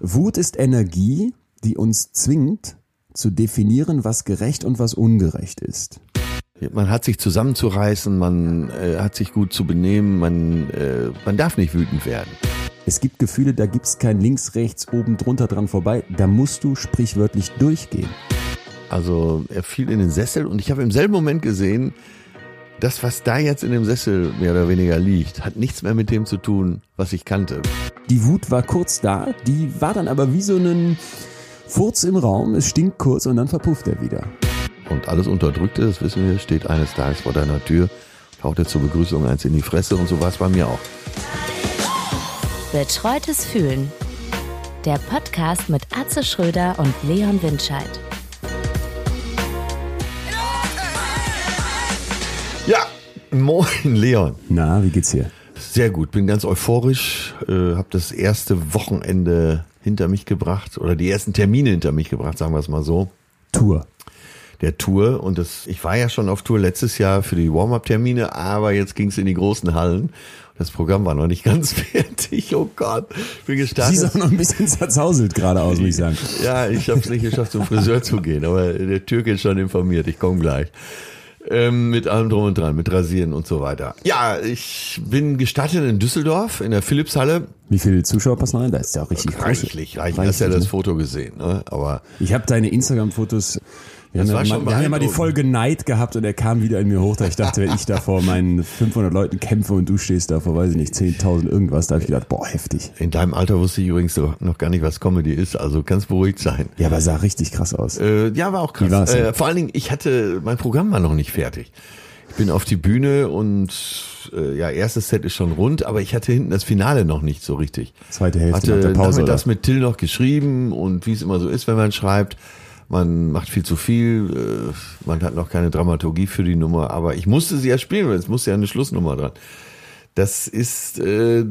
Wut ist Energie, die uns zwingt zu definieren, was gerecht und was ungerecht ist. Man hat sich zusammenzureißen, man äh, hat sich gut zu benehmen, man, äh, man darf nicht wütend werden. Es gibt Gefühle, da gibt's kein links, rechts, oben, drunter dran vorbei. Da musst du sprichwörtlich durchgehen. Also er fiel in den Sessel und ich habe im selben Moment gesehen, das, was da jetzt in dem Sessel mehr oder weniger liegt, hat nichts mehr mit dem zu tun, was ich kannte. Die Wut war kurz da, die war dann aber wie so ein Furz im Raum. Es stinkt kurz und dann verpufft er wieder. Und alles Unterdrückte, das wissen wir, steht eines Tages vor deiner Tür, taucht er zur Begrüßung eins in die Fresse und so war es bei mir auch. Betreutes Fühlen. Der Podcast mit Atze Schröder und Leon Windscheid. Moin Leon. Na, wie geht's hier? Sehr gut, bin ganz euphorisch, äh, habe das erste Wochenende hinter mich gebracht oder die ersten Termine hinter mich gebracht, sagen wir es mal so. Tour. Der Tour und das, ich war ja schon auf Tour letztes Jahr für die Warm-up-Termine, aber jetzt ging es in die großen Hallen. Das Programm war noch nicht ganz fertig. Oh Gott, ich bin gestartet. Siehst auch noch ein bisschen zerzauselt gerade aus, muss ich sagen. Ja, ich habe es nicht geschafft, zum Friseur zu gehen, aber der Türke ist schon informiert. Ich komme gleich. Ähm, mit allem drum und dran, mit Rasieren und so weiter. Ja, ich bin gestattet in Düsseldorf, in der Philipshalle. Wie viele Zuschauer passen rein? Da ist ja auch richtig Reichlich, reichlich. Hast ja ne? das Foto gesehen, ne? Aber Ich habe deine Instagram-Fotos. Wir Das haben, war ja, schon mal, wir haben ja mal die. Folge Neid gehabt und er kam wieder in mir hoch, da ich dachte, wenn ich da vor meinen 500 Leuten kämpfe und du stehst da vor, weiß ich nicht, 10.000 irgendwas, da habe ich gedacht, boah, heftig. in deinem Alter wusste ich übrigens noch noch gar nicht, was Comedy ist, also kannst beruhigt sein. Ja, aber sah richtig krass aus. Äh, ja, war auch krass. Äh, vor allen Dingen, ich hatte, mein Programm war noch nicht fertig. Ich bin auf die Bühne und äh, ja, erstes Set ist schon rund, aber ich hatte hinten das Finale noch nicht so richtig. Zweite Hälfte hatte nach der Pause, nachmittags oder? mit Till noch geschrieben und wie es immer so ist, wenn man schreibt, man macht viel zu viel, äh, man hat noch keine Dramaturgie für die Nummer, aber ich musste sie ja spielen, weil es musste ja eine Schlussnummer dran. Das ist äh,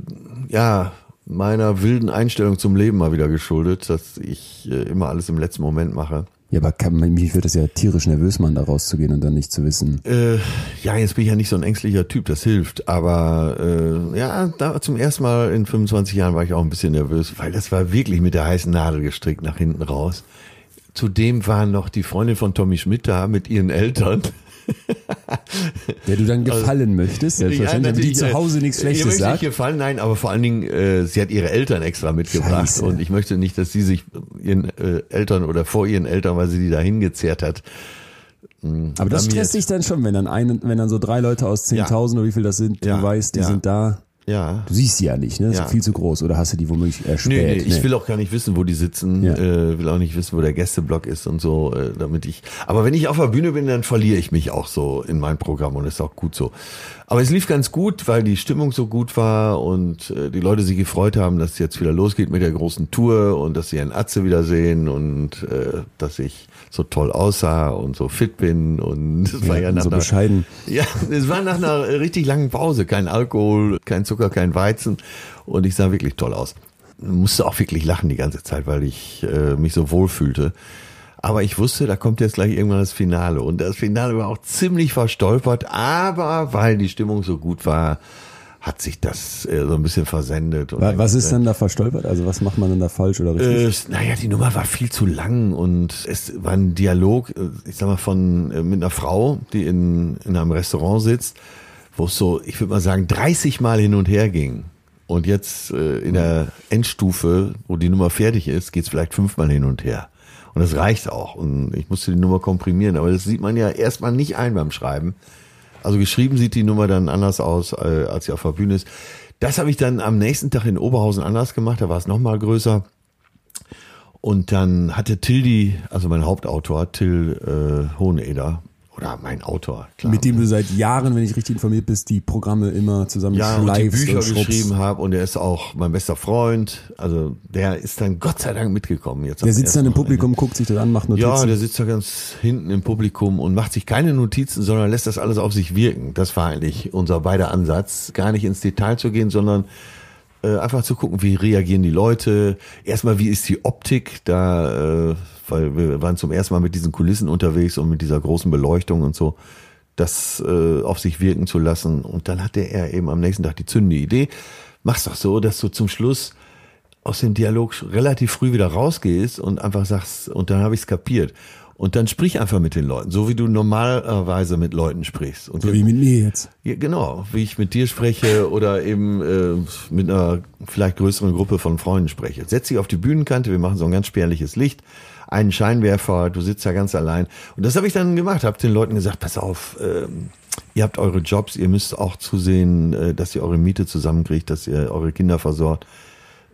ja meiner wilden Einstellung zum Leben mal wieder geschuldet, dass ich äh, immer alles im letzten Moment mache. Ja, aber kann, mich wird das ja tierisch nervös, man da rauszugehen und dann nicht zu wissen. Äh, ja, jetzt bin ich ja nicht so ein ängstlicher Typ, das hilft. Aber äh, ja, da zum ersten Mal in 25 Jahren war ich auch ein bisschen nervös, weil das war wirklich mit der heißen Nadel gestrickt nach hinten raus. Zudem waren noch die Freundin von Tommy Schmidt da mit ihren Eltern. Der du dann gefallen möchtest, selbstverständlich, damit die zu Hause nichts Schlechtes sagt. nicht gefallen, nein, aber vor allen Dingen, äh, sie hat ihre Eltern extra mitgebracht Scheiße. und ich möchte nicht, dass sie sich ihren äh, Eltern oder vor ihren Eltern, weil sie die da hingezerrt hat. Aber das stresst dich dann schon, wenn dann ein, wenn dann so drei Leute aus 10.000 oder wie viel das sind, du Ja, weißt, die ja. sind da. Ja. Du siehst sie ja nicht, ne? Das Ja. ist viel zu groß. Oder hast du die womöglich Nee, erspäht? nee, ich will auch gar nicht wissen, wo die sitzen, Ja. äh, will auch nicht wissen, wo der Gästeblock ist und so, äh, damit ich. Aber wenn ich auf der Bühne bin, dann verliere ich mich auch so in mein Programm und ist auch gut so. Aber es lief ganz gut, weil die Stimmung so gut war und äh, die Leute sich gefreut haben, dass es jetzt wieder losgeht mit der großen Tour und dass sie einen Atze wiedersehen und äh, dass ich so toll aussah und so fit bin und das war ja nach so einer, bescheiden. ja, es war nach einer richtig langen Pause. Kein Alkohol, kein Zucker, kein Weizen. Und ich sah wirklich toll aus. Musste auch wirklich lachen die ganze Zeit, weil ich äh, mich so wohl fühlte. Aber ich wusste, da kommt jetzt gleich irgendwann das Finale. Und das Finale war auch ziemlich verstolpert. Aber weil die Stimmung so gut war, hat sich das äh, so ein bisschen versendet. Was ist dann da verstolpert? Also was macht man denn da falsch oder richtig? äh, naja, die Nummer war viel zu lang und es war ein Dialog, äh, ich sag mal, von äh, mit einer Frau, die in, in einem Restaurant sitzt, wo es so, ich würde mal sagen, 30 Mal hin und her ging. Und jetzt äh, in der Endstufe, wo die Nummer fertig ist, geht's vielleicht fünfmal hin und her. Und das reicht auch. Und ich musste die Nummer komprimieren, aber das sieht man ja erstmal nicht ein beim Schreiben. Also geschrieben sieht die Nummer dann anders aus, äh, als sie auf der Bühne ist. Das habe ich dann am nächsten Tag in Oberhausen anders gemacht, da war es nochmal größer. Und dann hatte Till die, also mein Hauptautor, Till äh, Hoheneder, oder mein Autor, klar. Mit dem du seit Jahren, wenn ich richtig informiert bist, die Programme immer zusammen ja, und die Bücher und geschrieben habe und er ist auch mein bester Freund. Also der ist dann Gott sei Dank mitgekommen. Jetzt Der sitzt dann im Publikum, guckt sich das an, macht Notizen. Ja, der sitzt da ganz hinten im Publikum und macht sich keine Notizen, sondern lässt das alles auf sich wirken. Das war eigentlich unser beider Ansatz. Gar nicht ins Detail zu gehen, sondern äh, einfach zu gucken, wie reagieren die Leute. Erstmal, wie ist die Optik da, äh, weil wir waren zum ersten Mal mit diesen Kulissen unterwegs und mit dieser großen Beleuchtung und so, das äh, auf sich wirken zu lassen. Und dann hatte er eben am nächsten Tag die zündende Idee, mach's doch so, dass du zum Schluss aus dem Dialog relativ früh wieder rausgehst und einfach sagst, und dann habe ich es kapiert. Und dann sprich einfach mit den Leuten, so wie du normalerweise mit Leuten sprichst. Und So wie mit mir jetzt. ja, genau, wie ich mit dir spreche oder eben äh, mit einer vielleicht größeren Gruppe von Freunden spreche. Setz dich auf die Bühnenkante, wir machen so ein ganz spärliches Licht, einen Scheinwerfer, du sitzt da ganz allein. Und das habe ich dann gemacht, habe den Leuten gesagt, pass auf, ähm, ihr habt eure Jobs, ihr müsst auch zusehen, äh, dass ihr eure Miete zusammenkriegt, dass ihr eure Kinder versorgt.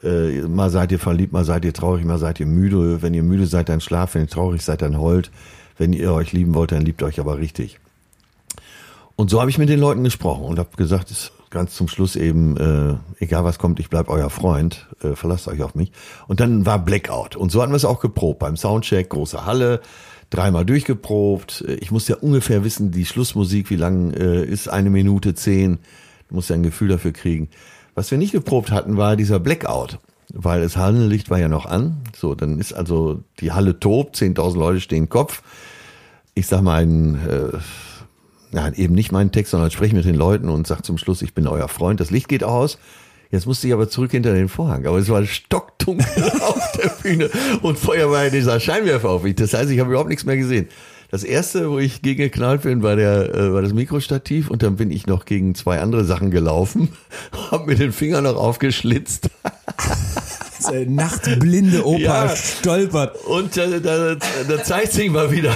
Äh, mal seid ihr verliebt, mal seid ihr traurig, mal seid ihr müde. Wenn ihr müde seid, dann schlaft. Wenn ihr traurig seid, dann heult. Wenn ihr euch lieben wollt, dann liebt euch aber richtig. Und so habe ich mit den Leuten gesprochen und habe gesagt, ist ganz zum Schluss eben, äh, egal was kommt, ich bleib euer Freund, äh, verlasst euch auf mich. Und dann war Blackout. Und so hatten wir es auch geprobt. Beim Soundcheck, große Halle, dreimal durchgeprobt. Ich musste ja ungefähr wissen, die Schlussmusik, wie lang äh, ist, eine Minute zehn. Du musst ja ein Gefühl dafür kriegen. Was wir nicht geprobt hatten, war dieser Blackout. Weil das Hallenlicht war ja noch an. So, dann ist also die Halle tobt, 10.000 Leute stehen Kopf. Ich sag mal ein, äh, ja, eben nicht meinen Text, sondern spreche mit den Leuten und sag zum Schluss, ich bin euer Freund. Das Licht geht aus. Jetzt musste ich aber zurück hinter den Vorhang. Aber es war stockdunkel auf der Bühne und vorher war ja dieser Scheinwerfer auf mich. Das heißt, ich habe überhaupt nichts mehr gesehen. Das erste, wo ich gegen geknallt bin, war der, äh, war das Mikrostativ und dann bin ich noch gegen zwei andere Sachen gelaufen, habe mir den Finger noch aufgeschlitzt nachtblinde Opa Ja. stolpert. Und da, da, da zeigt sich mal wieder,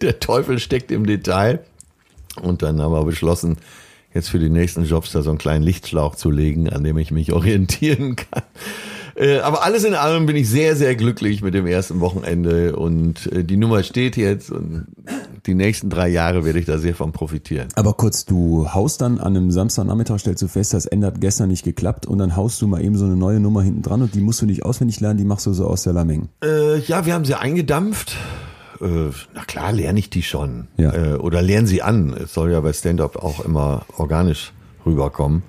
der Teufel steckt im Detail. Und dann haben wir beschlossen, jetzt für die nächsten Jobs da so einen kleinen Lichtschlauch zu legen, an dem ich mich orientieren kann. Äh, Aber alles in allem bin ich sehr, sehr glücklich mit dem ersten Wochenende und äh, die Nummer steht jetzt und die nächsten drei Jahre werde ich da sehr von profitieren. Aber kurz, du haust dann an einem Samstagnachmittag, stellst du fest, das ändert gestern nicht geklappt und dann haust du mal eben so eine neue Nummer hinten dran und die musst du nicht auswendig lernen, die machst du so aus der Lameng. Äh, ja, wir haben sie eingedampft. Äh, na klar, lerne ich die schon. Ja. Äh, oder lerne sie an. Es soll ja bei Stand-up auch immer organisch rüberkommen.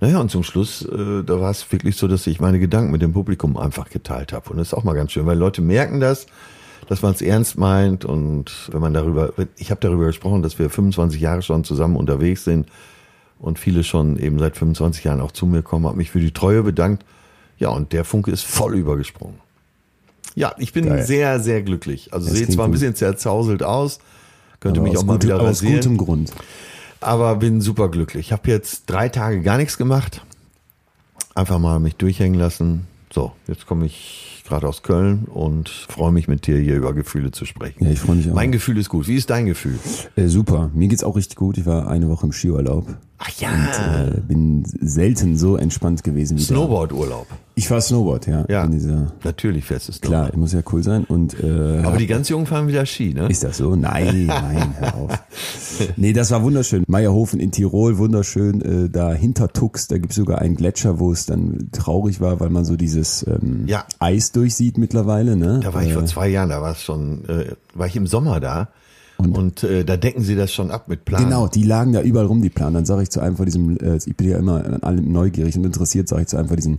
Naja, und zum Schluss, äh, da war es wirklich so, dass ich meine Gedanken mit dem Publikum einfach geteilt habe. Und das ist auch mal ganz schön, weil Leute merken das, dass man es ernst meint. Und wenn man darüber, ich habe darüber gesprochen, dass wir 25 Jahre schon zusammen unterwegs sind und viele schon eben seit 25 Jahren auch zu mir kommen, habe mich für die Treue bedankt. Ja, und der Funke ist voll übergesprungen. Ja, ich bin Geil. sehr, sehr glücklich. Also sehe zwar ein bisschen zerzauselt aus, könnte Aber mich aus auch mal gutem- wieder aber aus rasieren, gutem Grund. aber bin super glücklich. Ich habe jetzt drei Tage gar nichts gemacht, einfach mal mich durchhängen lassen. So, jetzt komme ich gerade aus Köln und freue mich mit dir hier über Gefühle zu sprechen. Ja, ich freue mich auch. Mein Gefühl ist gut. Wie ist dein Gefühl? Äh, super, mir geht's auch richtig gut. Ich war eine Woche im Skiurlaub. Ach ja, Äh, bin selten so entspannt gewesen wie. Snowboard-Urlaub. Ich fahr Snowboard, ja. Ja, In dieser, natürlich festes klar, muss ja cool sein. Und äh, Aber die ganz Jungen fahren wieder Ski, ne? Ist das so? Nein, nein, hör auf. Nee, das war wunderschön. Meierhofen in Tirol, wunderschön. Äh, da hinter Tux, da gibt's sogar einen Gletscher, wo es dann traurig war, weil man so dieses ähm, Ja. Eis durchsieht mittlerweile. Ne? Da war ich äh, vor zwei Jahren, da war es schon, äh, war ich im Sommer da und, äh, da decken sie das schon ab mit Plan. Genau, die lagen da überall rum, die Planen. Dann sage ich zu einem von diesem, äh, ich bin ja immer an allem neugierig und interessiert, sage ich zu einem von diesen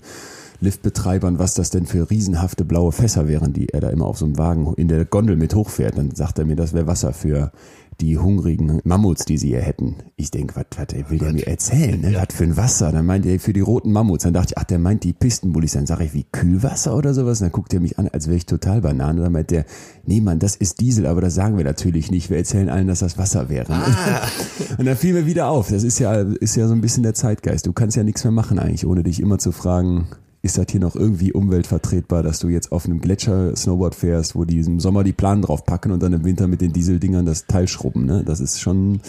Liftbetreibern, was das denn für riesenhafte blaue Fässer wären, die er da immer auf so einem Wagen in der Gondel mit hochfährt. Dann sagt er mir, das wäre Wasser für die hungrigen Mammuts, die sie hier hätten. Ich denk, was, will der mir erzählen? Ne? Was für ein Wasser? Dann meint er für die roten Mammuts. Dann dachte ich, ach, der meint die Pistenbullis. Dann sage ich, wie Kühlwasser oder sowas? Und dann guckt er mich an, als wäre ich total Banane. Dann meint der, nee, Mann, das ist Diesel, aber das sagen wir natürlich nicht. Wir erzählen allen, dass das Wasser wäre. Und dann fiel mir wieder auf, das ist ja, ist ja so ein bisschen der Zeitgeist. Du kannst ja nichts mehr machen eigentlich, ohne dich immer zu fragen, ist das hier noch irgendwie umweltvertretbar, dass du jetzt auf einem Gletscher Snowboard fährst, wo die im Sommer die Planen drauf packen und dann im Winter mit den Dieseldingern das Teil schrubben, ne? Das ist schon,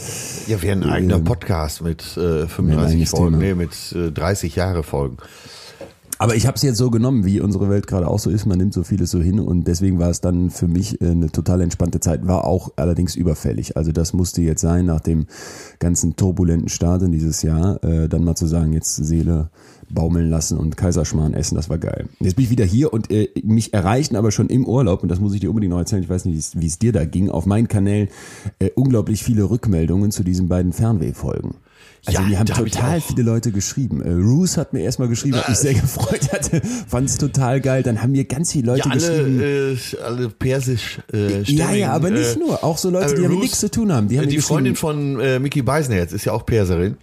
Ja, wäre ein eigener Podcast mit äh, 35 eigenes Folgen, nee, mit äh, 30 Jahre Folgen. Aber ich habe es jetzt so genommen, wie unsere Welt gerade auch so ist. Man nimmt so vieles so hin und deswegen war es dann für mich äh, eine total entspannte Zeit. War auch allerdings überfällig. Also das musste jetzt sein, nach dem ganzen turbulenten Start in dieses Jahr, äh, dann mal zu sagen, jetzt Seele baumeln lassen und Kaiserschmarrn essen, das war geil. Jetzt bin ich wieder hier und äh, mich erreichten aber schon im Urlaub, und das muss ich dir unbedingt noch erzählen, ich weiß nicht, wie es- dir da ging, auf meinen Kanälen äh, unglaublich viele Rückmeldungen zu diesen beiden Fernwehfolgen. Also Ja, mir haben hab total auch. viele Leute geschrieben. Äh, Roos hat mir erstmal geschrieben, hat mich sehr gefreut hatte, fand es total geil. Dann haben mir ganz viele Leute Ja, geschrieben. alle, äh, alle persisch äh, ja, stämmigen, ja, aber nicht äh, nur. Auch so Leute, äh, die damit Roos- nichts zu tun haben. Die haben die mir Freundin geschrieben, von äh, Mickey Beisenherz ist ja auch Perserin.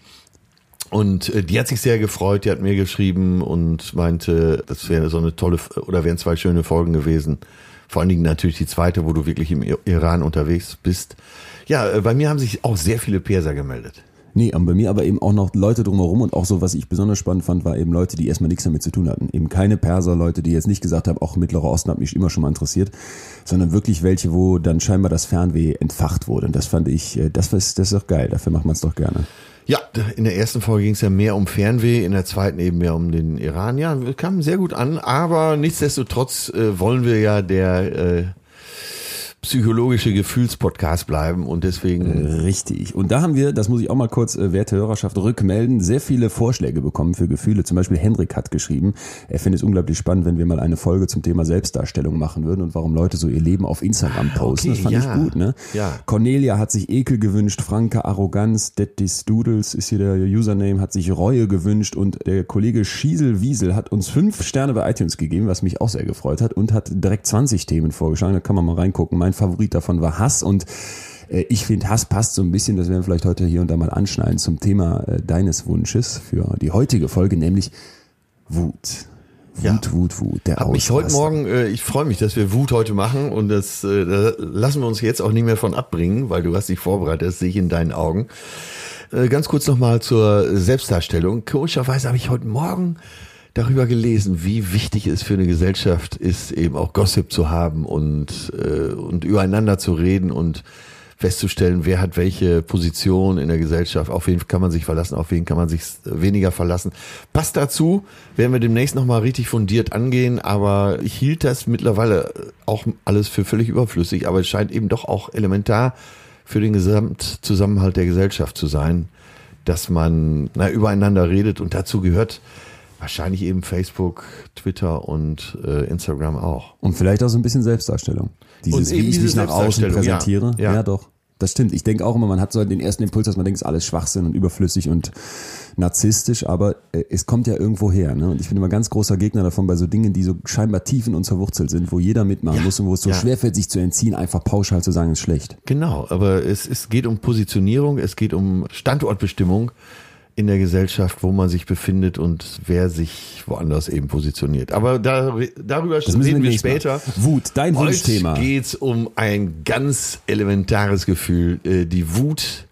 Und äh, die hat sich sehr gefreut, die hat mir geschrieben und meinte, das wäre so eine tolle, oder wären zwei schöne Folgen gewesen. Vor allen Dingen natürlich die zweite, wo du wirklich im Iran unterwegs bist. Ja, äh, bei mir haben sich auch sehr viele Perser gemeldet. Nee, bei mir aber eben auch noch Leute drumherum und auch so, was ich besonders spannend fand, war eben Leute, die erstmal nichts damit zu tun hatten. Eben keine Perser, Leute, die jetzt nicht gesagt haben, auch Mittlerer Osten hat mich immer schon mal interessiert, sondern wirklich welche, wo dann scheinbar das Fernweh entfacht wurde. Und das fand ich, äh, das, das ist doch geil, dafür macht man es doch gerne. Ja, in der ersten Folge ging es ja mehr um Fernweh, in der zweiten eben mehr um den Iran. Ja, kam sehr gut an, aber nichtsdestotrotz äh, wollen wir ja der äh, psychologische Gefühlspodcast bleiben und deswegen. Richtig. Und da haben wir, das muss ich auch mal kurz, äh, werte Hörerschaft, rückmelden, sehr viele Vorschläge bekommen für Gefühle. Zum Beispiel Henrik hat geschrieben, er findet es unglaublich spannend, wenn wir mal eine Folge zum Thema Selbstdarstellung machen würden und warum Leute so ihr Leben auf Instagram ah, posten. Okay, das fand ja. ich gut, ne? Ja. Cornelia hat sich Ekel gewünscht, Franke Arroganz, Dettis Doodles ist hier der Username, hat sich Reue gewünscht und der Kollege Schiesel Wiesel hat uns fünf Sterne bei iTunes gegeben, was mich auch sehr gefreut hat und hat direkt 20 Themen vorgeschlagen. Da kann man mal reingucken. Mein mein Favorit davon war Hass und äh, ich finde, Hass passt so ein bisschen, das werden wir vielleicht heute hier und da mal anschneiden, zum Thema äh, deines Wunsches für die heutige Folge, nämlich Wut. Wut, ja. Wut, Wut, der Hab ich heute Morgen, äh, ich freue mich, dass wir Wut heute machen und das äh, da lassen wir uns jetzt auch nicht mehr von abbringen, weil du hast dich vorbereitet, das sehe ich in deinen Augen. Äh, ganz kurz nochmal zur Selbstdarstellung. Komischerweise habe ich heute Morgen darüber gelesen, wie wichtig es für eine Gesellschaft ist, eben auch Gossip zu haben und, äh, und übereinander zu reden und festzustellen, wer hat welche Position in der Gesellschaft, auf wen kann man sich verlassen, auf wen kann man sich weniger verlassen. Passt dazu, werden wir demnächst nochmal richtig fundiert angehen, aber ich hielt das mittlerweile auch alles für völlig überflüssig, aber es scheint eben doch auch elementar für den Gesamtzusammenhalt der Gesellschaft zu sein, dass man na, übereinander redet und dazu gehört, Wahrscheinlich eben Facebook, Twitter und äh, Instagram auch. Und vielleicht auch so ein bisschen Selbstdarstellung. Dieses, wie ich mich nach außen präsentiere. Ja, ja. ja doch. Das stimmt. Ich denke auch immer, man hat so den ersten Impuls, dass man denkt, es ist alles Schwachsinn und überflüssig und narzisstisch, aber äh, es kommt ja irgendwo her. Ne? Und ich bin immer ganz großer Gegner davon, bei so Dingen, die so scheinbar tief in uns verwurzelt sind, wo jeder mitmachen ja, muss und wo es so ja. schwerfällt, sich zu entziehen, einfach pauschal zu sagen, ist schlecht. Genau, aber es, es geht um Positionierung, es geht um Standortbestimmung in der Gesellschaft, wo man sich befindet und wer sich woanders eben positioniert. Aber da, darüber das reden wir später. Mal. Wut, dein Wunschthema. Heute geht es um ein ganz elementares Gefühl, äh, die Wut,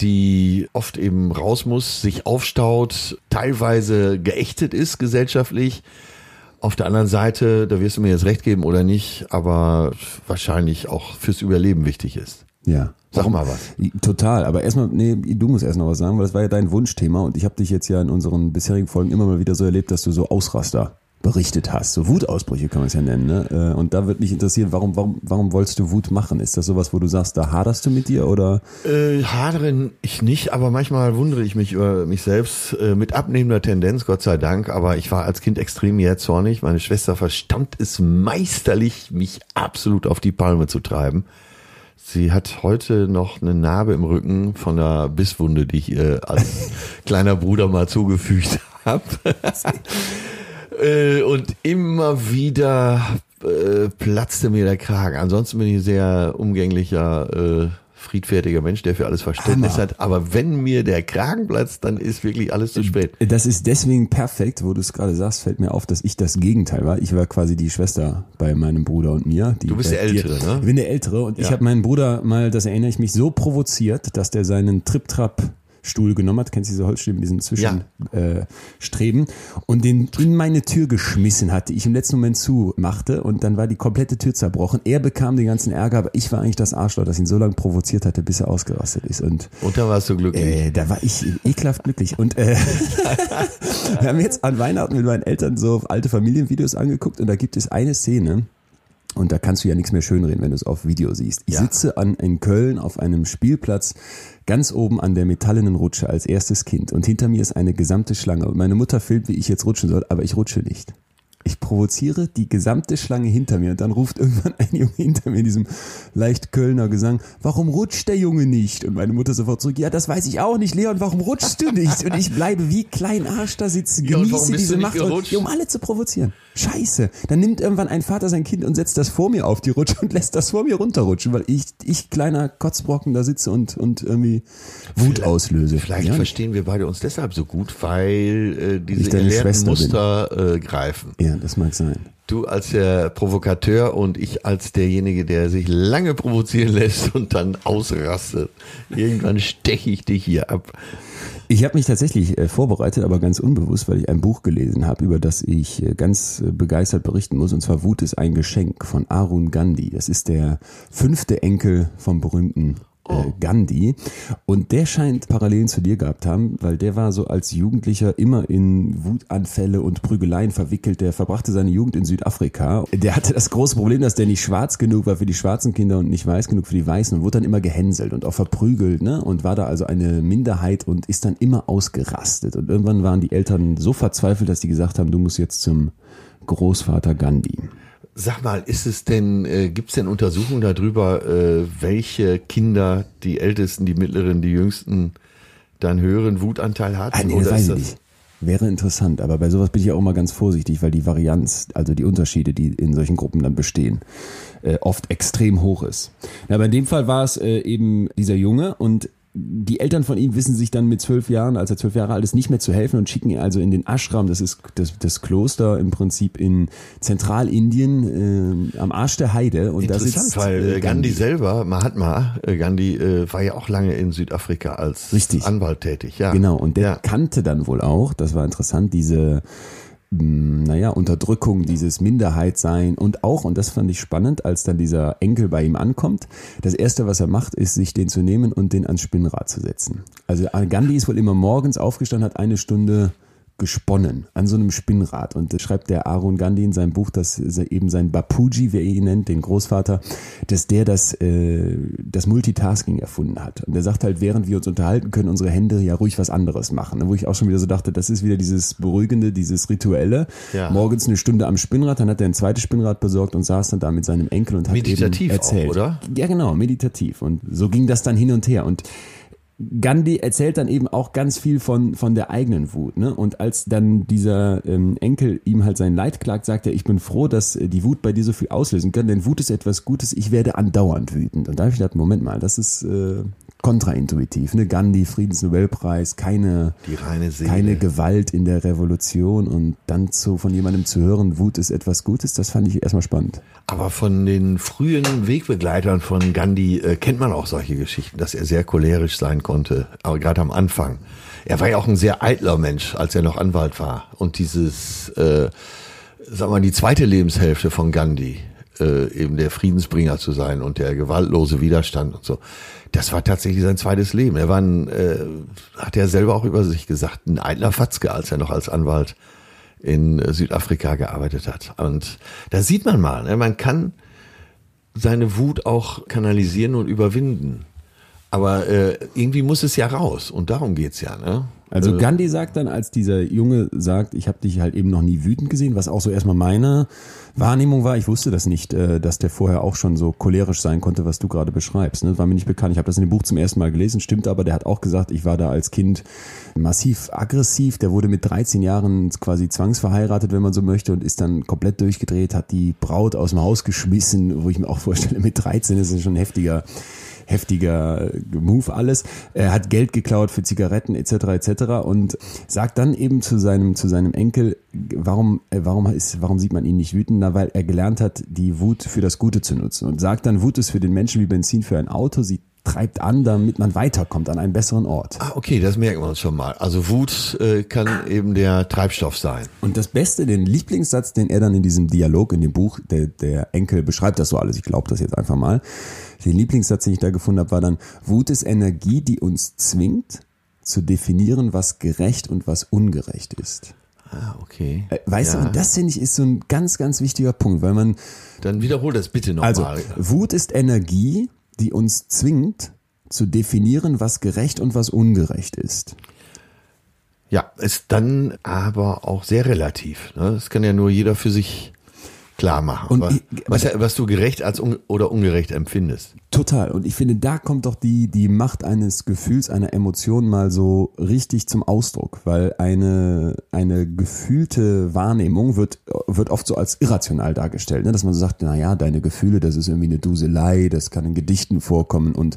die oft eben raus muss, sich aufstaut, teilweise geächtet ist gesellschaftlich. Auf der anderen Seite, da wirst du mir jetzt recht geben oder nicht, aber wahrscheinlich auch fürs Überleben wichtig ist. Ja. Sag mal was. Total, aber erstmal, nee, du musst erst noch was sagen, weil das war ja dein Wunschthema und ich habe dich jetzt ja in unseren bisherigen Folgen immer mal wieder so erlebt, dass du so Ausraster berichtet hast. So Wutausbrüche kann man es ja nennen. Ne? Äh, und da würde mich interessieren, warum, warum, warum wolltest du Wut machen? Ist das sowas, wo du sagst, da haderst du mit dir oder? Äh, hadere ich nicht, aber manchmal wundere ich mich über mich selbst äh, mit abnehmender Tendenz, Gott sei Dank. Aber ich war als Kind extrem jähzornig. Meine Schwester verstand es meisterlich, mich absolut auf die Palme zu treiben. Sie hat heute noch eine Narbe im Rücken von der Bisswunde, die ich ihr als kleiner Bruder mal zugefügt habe. Äh, und immer wieder äh, platzte mir der Kragen. Ansonsten bin ich ein sehr umgänglicher äh, friedfertiger Mensch, der für alles Verständnis Hammer. hat. Aber wenn mir der Kragen platzt, dann ist wirklich alles zu spät. Das ist deswegen perfekt, wo du es gerade sagst, fällt mir auf, dass ich das Gegenteil war. Ich war quasi die Schwester bei meinem Bruder und mir. du bist der Ältere, ne? Ich bin der Ältere und ja. ich habe meinen Bruder mal, das erinnere ich mich, so provoziert, dass der seinen Trip-Trap Stuhl genommen hat, kennst du diese Holzstühle mit diesen Zwischenstreben ja. äh, und den in meine Tür geschmissen hat, die ich im letzten Moment zumachte und dann war die komplette Tür zerbrochen. Er bekam den ganzen Ärger, aber ich war eigentlich das Arschloch, das ihn so lange provoziert hatte, bis er ausgerastet ist. Und, und da warst du glücklich. Äh, da war ich ekelhaft glücklich. Und äh, wir haben jetzt an Weihnachten mit meinen Eltern so alte Familienvideos angeguckt und da gibt es eine Szene, und da kannst du ja nichts mehr schönreden, wenn du es auf Video siehst. Ich ja. sitze an, in Köln auf einem Spielplatz ganz oben an der metallenen Rutsche als erstes Kind und hinter mir ist eine gesamte Schlange und meine Mutter filmt, wie ich jetzt rutschen soll, aber ich rutsche nicht. Ich provoziere die gesamte Schlange hinter mir und dann ruft irgendwann ein Junge hinter mir in diesem leicht Kölner Gesang, warum rutscht der Junge nicht? Und meine Mutter sofort zurück, ja, das weiß ich auch nicht, Leon, warum rutschst du nicht? Und ich bleibe wie klein Arsch da sitzen, Ja, genieße bist diese Macht, und, ja, um alle zu provozieren. Scheiße. Dann nimmt irgendwann ein Vater sein Kind und setzt das vor mir auf die Rutsche und lässt das vor mir runterrutschen, weil ich, ich kleiner Kotzbrocken da sitze und, und irgendwie Wut auslöse. Vielleicht ja, verstehen wir beide uns deshalb so gut, weil äh, diese Schwester bin. Muster äh, greifen. ja, das mag sein. Du als der Provokateur und ich als derjenige, der sich lange provozieren lässt und dann ausrastet. Irgendwann steche ich dich hier ab. Ich habe mich tatsächlich äh, vorbereitet, aber ganz unbewusst, weil ich ein Buch gelesen habe, über das ich äh, ganz äh, begeistert berichten muss. Und zwar Wut ist ein Geschenk von Arun Gandhi. Das ist der fünfte Enkel vom berühmten äh, Gandhi. Und der scheint Parallelen zu dir gehabt haben, weil der war so als Jugendlicher immer in Wutanfälle und Prügeleien verwickelt. Der verbrachte seine Jugend in Südafrika. Der hatte das große Problem, dass der nicht schwarz genug war für die schwarzen Kinder und nicht weiß genug für die Weißen und wurde dann immer gehänselt und auch verprügelt, ne? Und war da also eine Minderheit und ist dann immer ausgerastet. Und irgendwann waren die Eltern so verzweifelt, dass die gesagt haben, du musst jetzt zum Großvater Gandhi. Sag mal, ist es denn, äh, gibt es denn Untersuchungen darüber, äh, welche Kinder, die Ältesten, die Mittleren, die Jüngsten, dann höheren Wutanteil hatten? Ah, nee, Oder weiß ich nicht. Wäre interessant, aber bei sowas bin ich ja auch immer ganz vorsichtig, weil die Varianz, also die Unterschiede, die in solchen Gruppen dann bestehen, äh, oft extrem hoch ist. Ja, aber in dem Fall war es äh, eben dieser Junge und die Eltern von ihm wissen sich dann mit zwölf Jahren, als er zwölf Jahre alt ist, nicht mehr zu helfen und schicken ihn also in den Ashram, das ist das, das Kloster im Prinzip in Zentralindien äh, am Arsch der Heide. Und da Interessant, sitzt, weil äh, äh, Gandhi selber, Mahatma äh, Gandhi, äh, war ja auch lange in Südafrika als Richtig. Anwalt tätig. Ja. Genau, und der ja. kannte dann wohl auch, das war interessant, diese naja, Unterdrückung, dieses Minderheitsein und auch, und das fand ich spannend, als dann dieser Enkel bei ihm ankommt, das erste, was er macht, ist, sich den zu nehmen und den ans Spinnrad zu setzen. Also Gandhi ist wohl immer morgens aufgestanden, hat eine Stunde gesponnen an so einem Spinnrad und das schreibt der Arun Gandhi in seinem Buch, dass eben sein Bapuji, wie er ihn nennt, den Großvater, dass der das, äh, das Multitasking erfunden hat. Und er sagt halt, während wir uns unterhalten, können unsere Hände ja ruhig was anderes machen. Wo ich auch schon wieder so dachte, das ist wieder dieses Beruhigende, dieses Rituelle. Ja. Morgens eine Stunde am Spinnrad, dann hat er ein zweites Spinnrad besorgt und saß dann da mit seinem Enkel und hat Meditativ eben auch, erzählt. oder? Ja, genau, meditativ. Und so ging das dann hin und her. Und Gandhi erzählt dann eben auch ganz viel von, von der eigenen Wut. Ne? Und als dann dieser ähm, Enkel ihm halt sein Leid klagt, sagt er, ich bin froh, dass äh, die Wut bei dir so viel auslösen kann, denn Wut ist etwas Gutes, ich werde andauernd wütend. Und da habe ich gedacht, Moment mal, das ist äh, kontraintuitiv. Ne? Gandhi, Friedensnobelpreis, keine, keine Gewalt in der Revolution und dann zu, von jemandem zu hören, Wut ist etwas Gutes, das fand ich erstmal spannend. Aber von den frühen Wegbegleitern von Gandhi äh, kennt man auch solche Geschichten, dass er sehr cholerisch sein konnte, aber gerade am Anfang. Er war ja auch ein sehr eitler Mensch, als er noch Anwalt war. Und dieses, äh, sag mal, die zweite Lebenshälfte von Gandhi, äh, eben der Friedensbringer zu sein und der gewaltlose Widerstand und so, das war tatsächlich sein zweites Leben. Er war ein, äh, hat er selber auch über sich gesagt, ein eitler Fatzke, als er noch als Anwalt in Südafrika gearbeitet hat. Und da sieht man mal, ne, man kann seine Wut auch kanalisieren und überwinden. Aber äh, irgendwie muss es ja raus und darum geht's ja. Ne? Also Äh, Gandhi sagt dann, als dieser Junge sagt, ich habe dich halt eben noch nie wütend gesehen, was auch so erstmal meine Wahrnehmung war. Ich wusste das nicht, äh, dass der vorher auch schon so cholerisch sein konnte, was du gerade beschreibst. Ne? War mir nicht bekannt. Ich habe das in dem Buch zum ersten Mal gelesen, stimmt aber. Der hat auch gesagt, ich war da als Kind massiv aggressiv. Der wurde mit 13 Jahren quasi zwangsverheiratet, wenn man so möchte, und ist dann komplett durchgedreht, hat die Braut aus dem Haus geschmissen, wo ich mir auch vorstelle, mit 13 ist es schon heftiger heftiger Move alles. Er hat Geld geklaut für Zigaretten etc. etc. und sagt dann eben zu seinem zu seinem Enkel, warum äh, warum ist warum sieht man ihn nicht wütend? Na, weil er gelernt hat, die Wut für das Gute zu nutzen und sagt dann, Wut ist für den Menschen wie Benzin für ein Auto. Sie treibt an, damit man weiterkommt an einen besseren Ort. Ah, okay, das merken wir uns schon mal. Also Wut äh, kann eben der Treibstoff sein. Und das Beste, den Lieblingssatz, den er dann in diesem Dialog, in dem Buch, der, der Enkel beschreibt das so alles, ich glaube das jetzt einfach mal. Den Lieblingssatz, den ich da gefunden habe, war dann, Wut ist Energie, die uns zwingt, zu definieren, was gerecht und was ungerecht ist. Ah, okay. Äh, Weißt Ja. du, und das finde ich ist so ein ganz, ganz wichtiger Punkt, weil man, Dann wiederhol das bitte nochmal. also, Wut ist Energie, die uns zwingt, zu definieren, was gerecht und was ungerecht ist. Ja, ist dann aber auch sehr relativ. Ne? Das kann ja nur jeder für sich klar machen. Und was, ich- was, was du gerecht als un oder ungerecht empfindest. Total. Und ich finde, da kommt doch die, die Macht eines Gefühls, einer Emotion mal so richtig zum Ausdruck, weil eine, eine gefühlte Wahrnehmung wird, wird oft so als irrational dargestellt, ne? dass man so sagt, na ja, deine Gefühle, das ist irgendwie eine Duselei, das kann in Gedichten vorkommen und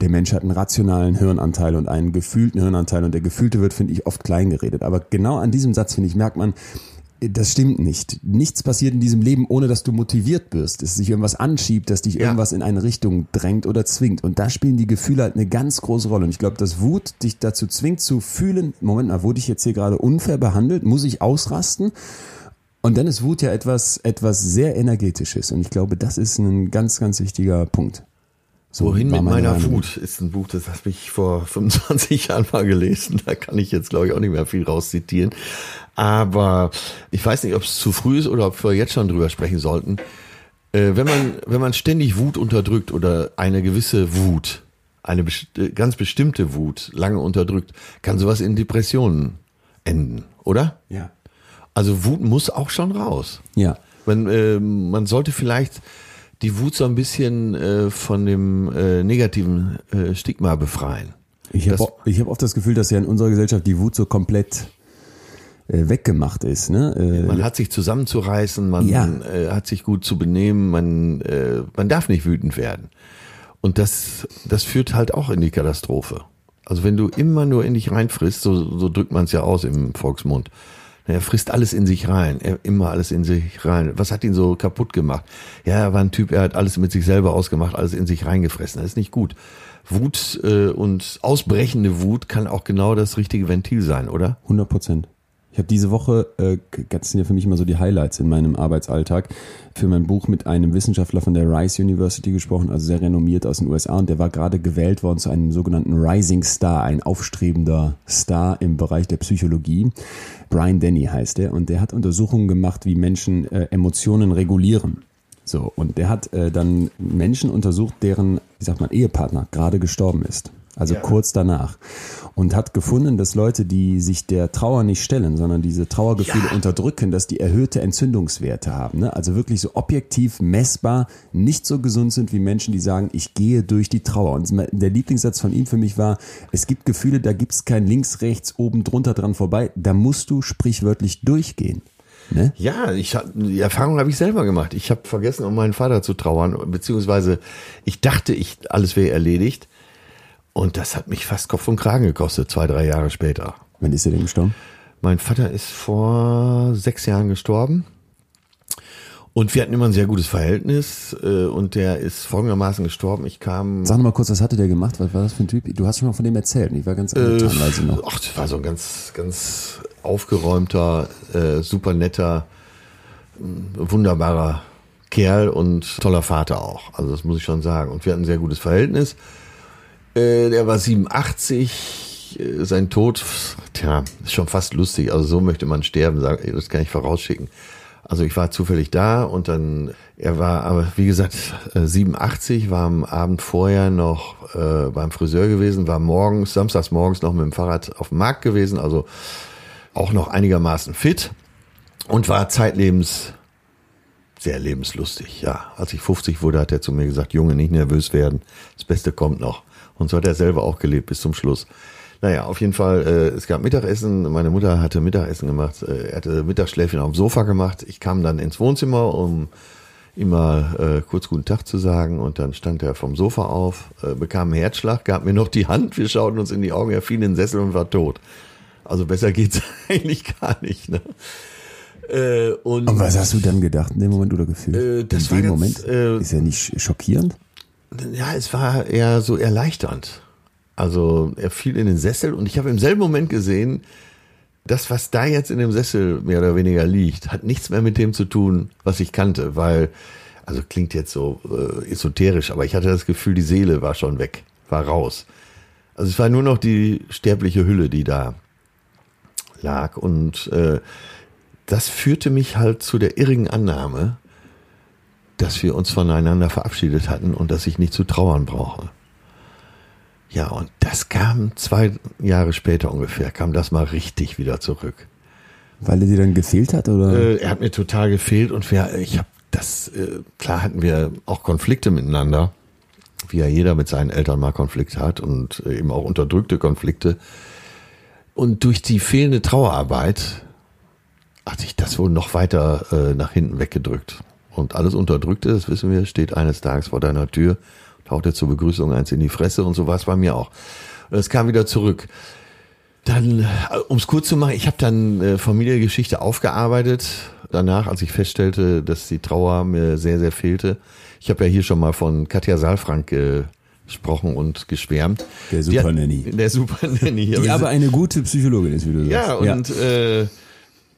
der Mensch hat einen rationalen Hirnanteil und einen gefühlten Hirnanteil und der gefühlte wird, finde ich, oft klein geredet. Aber genau an diesem Satz, finde ich, merkt man, das stimmt nicht. Nichts passiert in diesem Leben, ohne dass du motiviert wirst, dass sich irgendwas anschiebt, dass dich Ja. irgendwas in eine Richtung drängt oder zwingt. Und da spielen die Gefühle halt eine ganz große Rolle. Und ich glaube, dass Wut dich dazu zwingt zu fühlen, Moment mal, wurde ich jetzt hier gerade unfair behandelt? Muss ich ausrasten? Und dann ist Wut ja etwas, etwas sehr energetisches. Und ich glaube, das ist ein ganz, ganz wichtiger Punkt. So Wohin mit meine meiner. Wut ist ein Buch, das habe ich vor 25 Jahren mal gelesen. Da kann ich jetzt, glaube ich, auch nicht mehr viel rauszitieren. Aber ich weiß nicht, ob es zu früh ist oder ob wir jetzt schon drüber sprechen sollten. Äh, wenn man, wenn man ständig Wut unterdrückt oder eine gewisse Wut, eine best äh, ganz bestimmte Wut lange unterdrückt, kann sowas in Depressionen enden, oder? Ja. Also Wut muss auch schon raus. Ja. Man, äh, man sollte vielleicht die Wut so ein bisschen äh, von dem äh, negativen äh, Stigma befreien. Ich habe hab oft das Gefühl, dass ja in unserer Gesellschaft die Wut so komplett äh, weggemacht ist. Ne? Äh, Man hat sich zusammenzureißen, man Ja. äh, hat sich gut zu benehmen, man, man darf nicht wütend werden. Und das, das führt halt auch in die Katastrophe. Also wenn du immer nur in dich reinfrisst, so, so drückt man es ja aus im Volksmund. Er frisst alles in sich rein, er immer alles in sich rein. Was hat ihn so kaputt gemacht? Ja, er war ein Typ, er hat alles mit sich selber ausgemacht, alles in sich reingefressen. Das ist nicht gut. Wut äh, und ausbrechende Wut kann auch genau das richtige Ventil sein, oder? 100 Prozent. Ich habe diese Woche, äh, das sind ja für mich immer so die Highlights in meinem Arbeitsalltag, für mein Buch mit einem Wissenschaftler von der Rice University gesprochen, also sehr renommiert aus den USA und der war gerade gewählt worden zu einem sogenannten Rising Star, ein aufstrebender Star im Bereich der Psychologie. Brian Denny heißt er und der hat Untersuchungen gemacht, wie Menschen äh, Emotionen regulieren. So, und der hat äh, dann Menschen untersucht, deren, wie sagt man, Ehepartner gerade gestorben ist. Also kurz danach. Und hat gefunden, dass Leute, die sich der Trauer nicht stellen, sondern diese Trauergefühle unterdrücken, dass die erhöhte Entzündungswerte haben. Ne? Also wirklich so objektiv messbar nicht so gesund sind wie Menschen, die sagen, ich gehe durch die Trauer. Und der Lieblingssatz von ihm für mich war, es gibt Gefühle, da gibt es kein links, rechts, oben, drunter dran vorbei. Da musst du sprichwörtlich durchgehen. Ne? Ja, ich hab, die Erfahrung habe ich selber gemacht. Ich habe vergessen, um meinen Vater zu trauern, beziehungsweise ich dachte, ich alles wäre erledigt. Und das hat mich fast Kopf und Kragen gekostet, zwei, drei Jahre später. Wann ist er denn gestorben? Mein Vater ist vor sechs Jahren gestorben. Und wir hatten immer ein sehr gutes Verhältnis. äh, Und der ist folgendermaßen gestorben. Ich kam. Sag mal kurz, was hatte der gemacht? Was war das für ein Typ? Du hast schon mal von dem erzählt. Ich war ganz angetan, weiß ich noch. Ach, das war so ein ganz, ganz aufgeräumter, äh, super netter, mh, wunderbarer Kerl und toller Vater auch. Also das muss ich schon sagen. Und wir hatten ein sehr gutes Verhältnis. Äh, der war 87. äh, Sein Tod, tja, ist schon fast lustig. Also so möchte man sterben, das kann ich vorausschicken. Also ich war zufällig da und dann, er war aber, wie gesagt, äh, 87, war am Abend vorher noch äh, beim Friseur gewesen, war morgens, samstags morgens noch mit dem Fahrrad auf dem Markt gewesen, also auch noch einigermaßen fit und war zeitlebens sehr lebenslustig. Ja, als ich 50 wurde, hat er zu mir gesagt, Junge, nicht nervös werden, das Beste kommt noch. Und so hat er selber auch gelebt bis zum Schluss. Naja, auf jeden Fall, äh, es gab Mittagessen, meine Mutter hatte Mittagessen gemacht, äh, er hatte Mittagsschläfchen auf dem Sofa gemacht. Ich kam dann ins Wohnzimmer, um ihm mal äh, kurz guten Tag zu sagen und dann stand er vom Sofa auf, äh, bekam einen Herzschlag, gab mir noch die Hand, wir schauten uns in die Augen, er fiel in den Sessel und war tot. Also besser geht's eigentlich gar nicht. Ne? Äh, und Und was hast du dann gedacht in dem Moment oder gefühlt? Äh, das in war dem Moment? äh, ist ja nicht schockierend? Ja, es war eher so erleichternd. Also er fiel in den Sessel und ich habe im selben Moment gesehen, das, was da jetzt in dem Sessel mehr oder weniger liegt, hat nichts mehr mit dem zu tun, was ich kannte, weil, also klingt jetzt so äh, esoterisch, aber ich hatte das Gefühl, die Seele war schon weg, war raus. Also es war nur noch die sterbliche Hülle, die da lag und äh, das führte mich halt zu der irrigen Annahme, dass wir uns voneinander verabschiedet hatten und dass ich nicht zu trauern brauche. Ja, und das kam zwei Jahre später ungefähr, kam das mal richtig wieder zurück. Weil er dir dann gefehlt hat, oder? Äh, er hat mir total gefehlt und wir, ich habe das, äh, klar hatten wir auch Konflikte miteinander, wie ja jeder mit seinen Eltern mal Konflikt hat und äh, eben auch unterdrückte Konflikte. Und durch die fehlende Trauerarbeit hat sich das wohl noch weiter äh, nach hinten weggedrückt. Und alles Unterdrückte, das wissen wir, steht eines Tages vor deiner Tür, taucht dir zur Begrüßung eins in die Fresse und so war es bei mir auch. Es kam wieder zurück. Dann, um es kurz zu machen, ich habe dann äh, Familiengeschichte aufgearbeitet. Danach, als ich feststellte, dass die Trauer mir sehr, sehr fehlte. Ich habe ja hier schon mal von Katja Saalfrank äh, gesprochen und geschwärmt. Der Super Nanny. Der Super Nanny. Die aber eine gute Psychologin ist, wie du Ja, sagst. und Äh,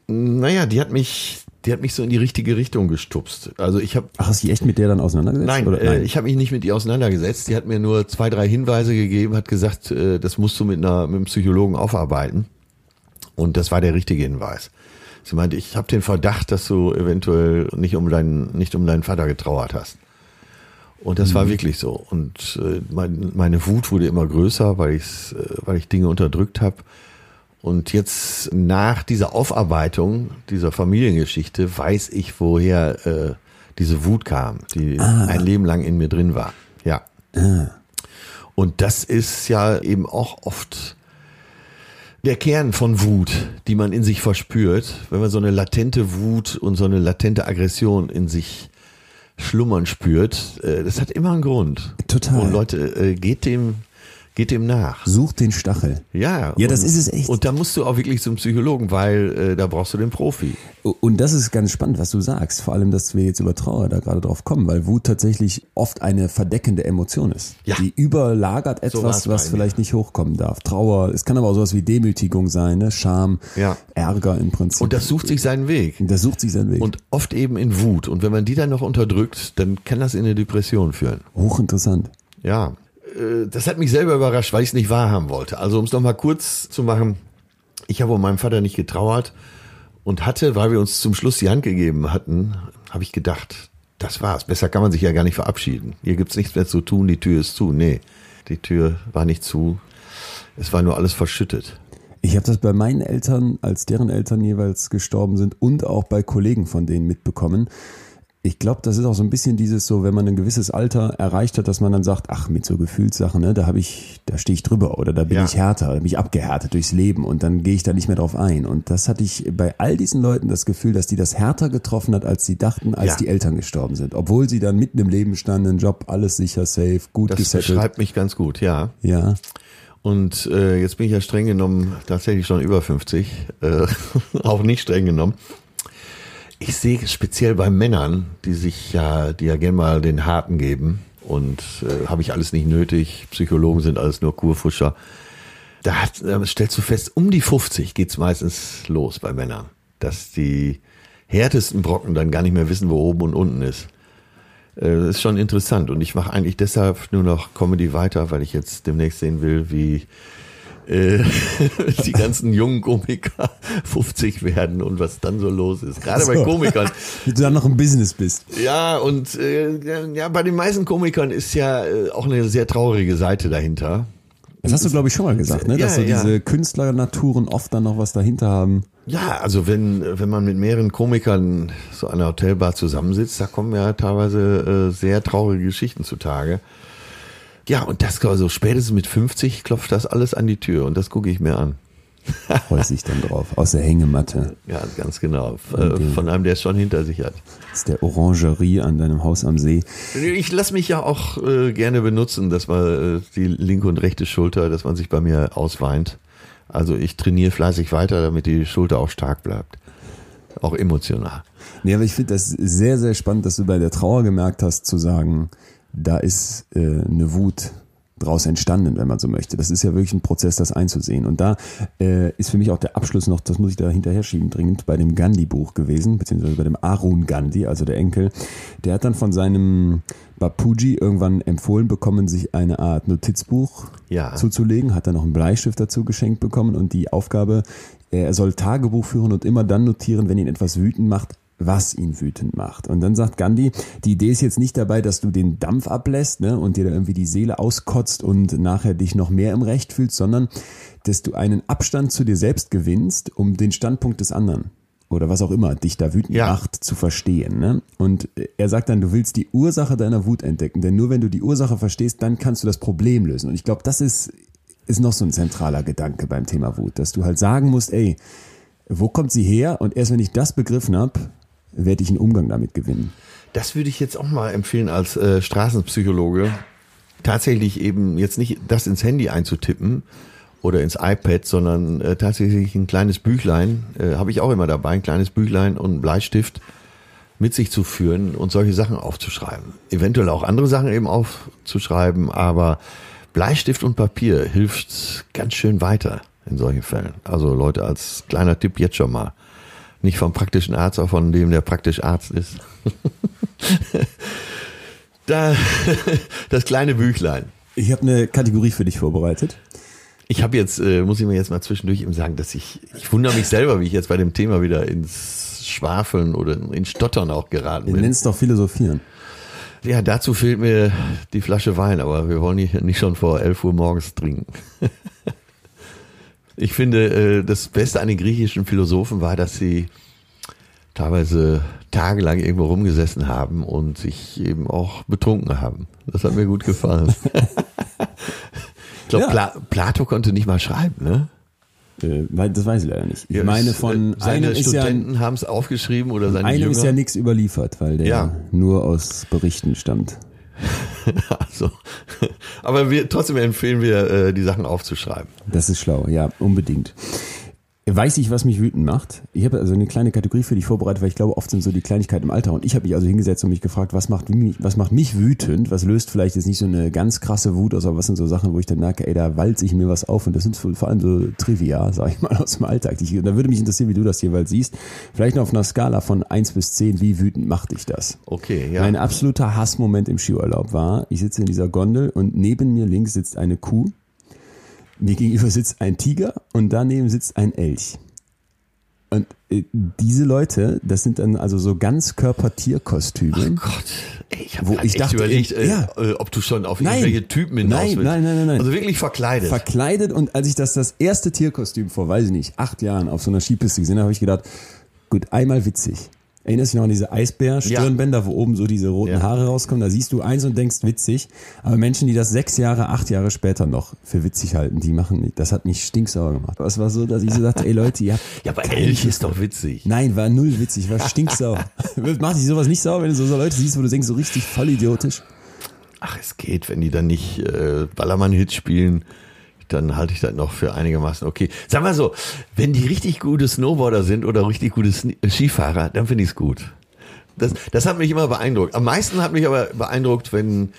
naja, die hat mich, die hat mich so in die richtige Richtung gestupst. Also ich habe Ach, hast du dich echt mit der dann auseinandergesetzt? Nein, oder? äh, ich habe mich nicht mit ihr auseinandergesetzt. Die hat mir nur zwei, drei Hinweise gegeben, hat gesagt, äh, das musst du mit, einer, mit einem Psychologen aufarbeiten. Und das war der richtige Hinweis. Sie meinte, ich habe den Verdacht, dass du eventuell nicht um deinen, nicht um deinen Vater getrauert hast. Und das war wirklich so. Und äh, mein, meine Wut wurde immer größer, weil, ich's, äh, weil ich Dinge unterdrückt habe. Und jetzt nach dieser Aufarbeitung dieser Familiengeschichte weiß ich, woher äh, diese Wut kam, die ein Leben lang in mir drin war. Ja. Und das ist ja eben auch oft der Kern von Wut, die man in sich verspürt, wenn man so eine latente Wut und so eine latente Aggression in sich schlummern spürt. Äh, das hat immer einen Grund. Total. Und Leute, äh, geht dem, geht dem nach. Such den Stachel. Ja, Ja, das und, ist es echt. Und da musst du auch wirklich zum Psychologen, weil äh, da brauchst du den Profi. Und das ist ganz spannend, was du sagst. Vor allem, dass wir jetzt über Trauer da gerade drauf kommen, weil Wut tatsächlich oft eine verdeckende Emotion ist. Ja. Die überlagert So etwas, bei was vielleicht nicht hochkommen darf. Trauer, es kann aber auch sowas wie Demütigung sein, ne? Scham, Ja. Ärger im Prinzip. Und das sucht sich seinen Weg. das sucht sich seinen Weg. Und oft eben in Wut. Und wenn man die dann noch unterdrückt, dann kann das in eine Depression führen. Hochinteressant. Ja, das hat mich selber überrascht, weil ich es nicht wahrhaben wollte. Also um es nochmal kurz zu machen, ich habe um meinen Vater nicht getrauert und hatte, weil wir uns zum Schluss die Hand gegeben hatten, habe ich gedacht, das war's. Besser kann man sich ja gar nicht verabschieden. Hier gibt's nichts mehr zu tun, die Tür ist zu. Nee, die Tür war nicht zu. Es war nur alles verschüttet. Ich habe das bei meinen Eltern, als deren Eltern jeweils gestorben sind und auch bei Kollegen von denen mitbekommen. Ich glaube, das ist auch so ein bisschen dieses so, wenn man ein gewisses Alter erreicht hat, dass man dann sagt, ach, mit so Gefühlssachen, ne, da habe ich, da stehe ich drüber oder da bin Ja. ich härter, da bin ich abgehärtet durchs Leben und dann gehe ich da nicht mehr drauf ein. Und das hatte ich bei all diesen Leuten das Gefühl, dass die das härter getroffen hat, als sie dachten, als Ja. die Eltern gestorben sind. Obwohl sie dann mitten im Leben standen, Job, alles sicher, safe, gut Das gesettelt. beschreibt mich ganz gut, ja. Ja. Und äh, jetzt bin ich ja streng genommen tatsächlich schon über 50, äh, auch nicht streng genommen. Ich sehe speziell bei Männern, die sich ja, die ja gerne mal den Harten geben und äh, habe ich alles nicht nötig, Psychologen sind alles nur Kurfuscher. Da hat, da stellst du fest, um die 50 geht's meistens los bei Männern, dass die härtesten Brocken dann gar nicht mehr wissen, wo oben und unten ist. Äh, Das ist schon interessant und ich mache eigentlich deshalb nur noch Comedy weiter, weil ich jetzt demnächst sehen will, wie äh, die ganzen jungen Komiker 50 werden und was dann so los ist. Gerade bei So. Komikern. Wie du dann noch im Business bist. Ja, und äh, ja, bei den meisten Komikern ist ja äh, auch eine sehr traurige Seite dahinter. Das hast du, glaube ich, schon mal gesagt, ne? dass Ja, so ja. diese Künstlernaturen oft dann noch was dahinter haben. Ja, also wenn, wenn man mit mehreren Komikern so an einer Hotelbar zusammensitzt, da kommen ja teilweise äh, sehr traurige Geschichten zutage. Ja, und das, also spätestens mit 50 klopft das alles an die Tür und das gucke ich mir an. Freut sich dann drauf. Aus der Hängematte. Ja, ganz genau. Äh, von einem, der es schon hinter sich hat. Das ist der Orangerie an deinem Haus am See. Ich lasse mich ja auch äh, gerne benutzen, dass man äh, die linke und rechte Schulter, dass man sich bei mir ausweint. Also ich trainiere fleißig weiter, damit die Schulter auch stark bleibt. Auch emotional. Nee, aber ich finde das sehr, sehr spannend, dass du bei der Trauer gemerkt hast, zu sagen, da ist äh, eine Wut draus entstanden, wenn man so möchte. Das ist ja wirklich ein Prozess, das einzusehen. Und da äh, ist für mich auch der Abschluss noch, das muss ich da hinterher schieben, dringend bei dem Gandhi-Buch gewesen, beziehungsweise bei dem Arun Gandhi, also der Enkel. Der hat dann von seinem Bapuji irgendwann empfohlen bekommen, sich eine Art Notizbuch Ja. zuzulegen, hat dann noch einen Bleistift dazu geschenkt bekommen und die Aufgabe, er soll Tagebuch führen und immer dann notieren, wenn ihn etwas wütend macht, was ihn wütend macht. Und dann sagt Gandhi, die Idee ist jetzt nicht dabei, dass du den Dampf ablässt ne, und dir da irgendwie die Seele auskotzt und nachher dich noch mehr im Recht fühlst, sondern dass du einen Abstand zu dir selbst gewinnst, um den Standpunkt des anderen oder was auch immer dich da wütend Ja. macht, zu verstehen. Ne? Und er sagt dann, du willst die Ursache deiner Wut entdecken, denn nur wenn du die Ursache verstehst, dann kannst du das Problem lösen. Und ich glaube, das ist, ist noch so ein zentraler Gedanke beim Thema Wut, dass du halt sagen musst, ey, wo kommt sie her? Und erst wenn ich das begriffen habe, werde ich einen Umgang damit gewinnen. Das würde ich jetzt auch mal empfehlen als äh, Straßenpsychologe, tatsächlich eben jetzt nicht das ins Handy einzutippen oder ins iPad, sondern äh, tatsächlich ein kleines Büchlein, äh, habe ich auch immer dabei, ein kleines Büchlein und einen Bleistift mit sich zu führen und solche Sachen aufzuschreiben. Eventuell auch andere Sachen eben aufzuschreiben, aber Bleistift und Papier hilft ganz schön weiter in solchen Fällen. Also Leute, als kleiner Tipp jetzt schon mal. Nicht vom praktischen Arzt, auch von dem, der praktisch Arzt ist. da, das kleine Büchlein. Ich habe eine Kategorie für dich vorbereitet. Ich habe jetzt, äh, muss ich mir jetzt mal zwischendurch eben sagen, dass ich, ich wundere mich selber, wie ich jetzt bei dem Thema wieder ins Schwafeln oder ins Stottern auch geraten Du bin. nennst doch Philosophieren. Ja, dazu fehlt mir die Flasche Wein, aber wir wollen hier nicht schon vor 11 Uhr morgens trinken. Ich finde, äh, das Beste an den griechischen Philosophen war, dass sie teilweise tagelang irgendwo rumgesessen haben und sich eben auch betrunken haben. Das hat mir gut gefallen. Ich glaube, Ja. Pla Plato konnte nicht mal schreiben, ne? Äh, das weiß ich leider nicht. Ich Ja, meine, es, von äh, seine einem ist ja, Studenten haben es aufgeschrieben oder seine einem Jünger. ist ja nichts überliefert, weil der Ja. nur aus Berichten stammt. also, aber wir, trotzdem empfehlen wir, äh, die Sachen aufzuschreiben. Das ist schlau, ja, unbedingt. Weiß ich, was mich wütend macht? Ich habe also eine kleine Kategorie für dich vorbereitet, weil ich glaube, oft sind so die Kleinigkeiten im Alter. Und ich habe mich also hingesetzt und mich gefragt, was macht, mich, was macht mich wütend? Was löst vielleicht jetzt nicht so eine ganz krasse Wut aus, aber was sind so Sachen, wo ich dann merke, ey, da walze ich mir was auf. Und das sind vor allem so Trivia, sag ich mal, aus dem Alltag. Ich, da würde mich interessieren, wie du das jeweils siehst. Vielleicht noch auf einer Skala von 1 bis 10, wie wütend macht dich das? Okay, ja. Mein absoluter Hassmoment im Skiurlaub war, ich sitze in dieser Gondel und neben mir links sitzt eine Kuh, mir gegenüber sitzt ein Tiger und daneben sitzt ein Elch. Und äh, diese Leute, das sind dann also so Ganzkörper-Tierkostüme. Gott, ey, ich habe echt dachte, überlegt, äh, ja. äh, ob du schon auf Nein. irgendwelche Typen hinaus Nein, willst. nein, nein, nein, nein. Also wirklich verkleidet. verkleidet und als ich das das erste Tierkostüm vor, weiß ich nicht, acht Jahren auf so einer Skipiste gesehen habe, habe ich gedacht, gut, einmal witzig. Erinnerst du dich noch an diese Eisbär-Stirnbänder, wo oben so diese roten Ja. Haare rauskommen? Da siehst du eins und denkst witzig. Aber Menschen, die das sechs Jahre, acht Jahre später noch für witzig halten, die machen nicht. Das hat mich stinksauer gemacht. Aber es war so, dass ich so dachte, ey Leute, ihr habt ja, aber Elch ist doch witzig. Nein, war null witzig, war stinksauer. Macht dich sowas nicht sauer, wenn du so, so Leute siehst, wo du denkst, so richtig voll idiotisch? Ach, es geht, wenn die dann nicht äh, Ballermann-Hits spielen, dann halte ich das noch für einigermaßen okay. Sag mal so, wenn die richtig gute Snowboarder sind oder richtig gute äh, Skifahrer, dann finde ich es gut. Das, das hat mich immer beeindruckt. Am meisten hat mich aber beeindruckt, wenn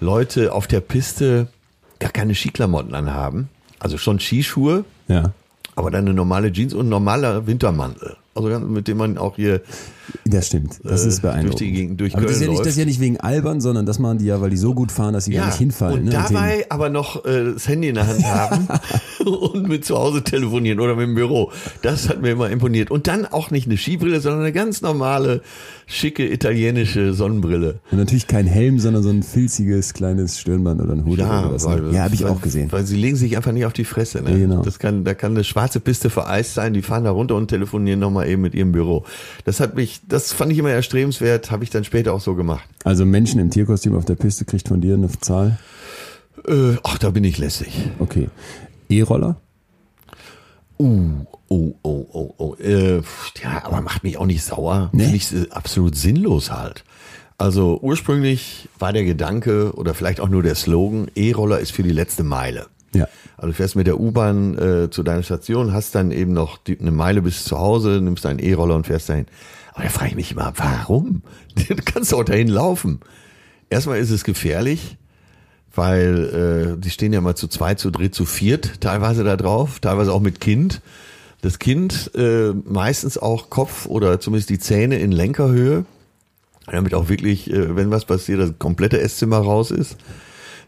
Leute auf der Piste gar keine Skiklamotten anhaben. Also schon Skischuhe, Ja. aber dann eine normale Jeans und ein normaler Wintermantel. Also mit dem man auch hier Das stimmt. Das Äh, ist beeindruckend. durch die Gegend- durch Aber das ist, ja nicht, das ist ja nicht wegen albern, sondern das machen die ja, weil die so gut fahren, dass sie gar nicht hinfallen. und ne? dabei aber noch äh, das Handy in der Hand haben und mit zu Hause telefonieren oder mit dem Büro. Das hat mir immer imponiert. Und dann auch nicht eine Skibrille, sondern eine ganz normale, schicke italienische Sonnenbrille. Und natürlich kein Helm, sondern so ein filziges kleines Stirnband oder ein Hut oder was. ne? ja habe ich weil, auch gesehen. Weil sie legen sich einfach nicht auf die Fresse. Ne? Ja, genau. Das kann, da kann eine schwarze Piste vereist sein, die fahren da runter und telefonieren nochmal eben mit ihrem Büro. Das hat mich, das fand ich immer erstrebenswert, habe ich dann später auch so gemacht. Also Menschen im Tierkostüm auf der Piste kriegt von dir eine Zahl. Äh, ach, da bin ich lässig. Okay. E-Roller? Uh, oh, oh, oh, oh. Äh, ja, aber macht mich auch nicht sauer. Nee. Finde ich äh, absolut sinnlos halt. Also ursprünglich war der Gedanke oder vielleicht auch nur der Slogan, E-Roller ist für die letzte Meile. Ja. Also fährst mit der U-Bahn äh, zu deiner Station, hast dann eben noch die, eine Meile bis zu Hause, nimmst deinen E-Roller und fährst dahin. Aber da frage ich mich immer, warum? Du kannst doch dahin laufen. Erstmal ist es gefährlich, weil äh, die stehen ja mal zu zweit, zu dritt, zu viert teilweise da drauf, teilweise auch mit Kind. Das Kind äh, meistens auch Kopf oder zumindest die Zähne in Lenkerhöhe, damit auch wirklich, äh, wenn was passiert, das komplette Esszimmer raus ist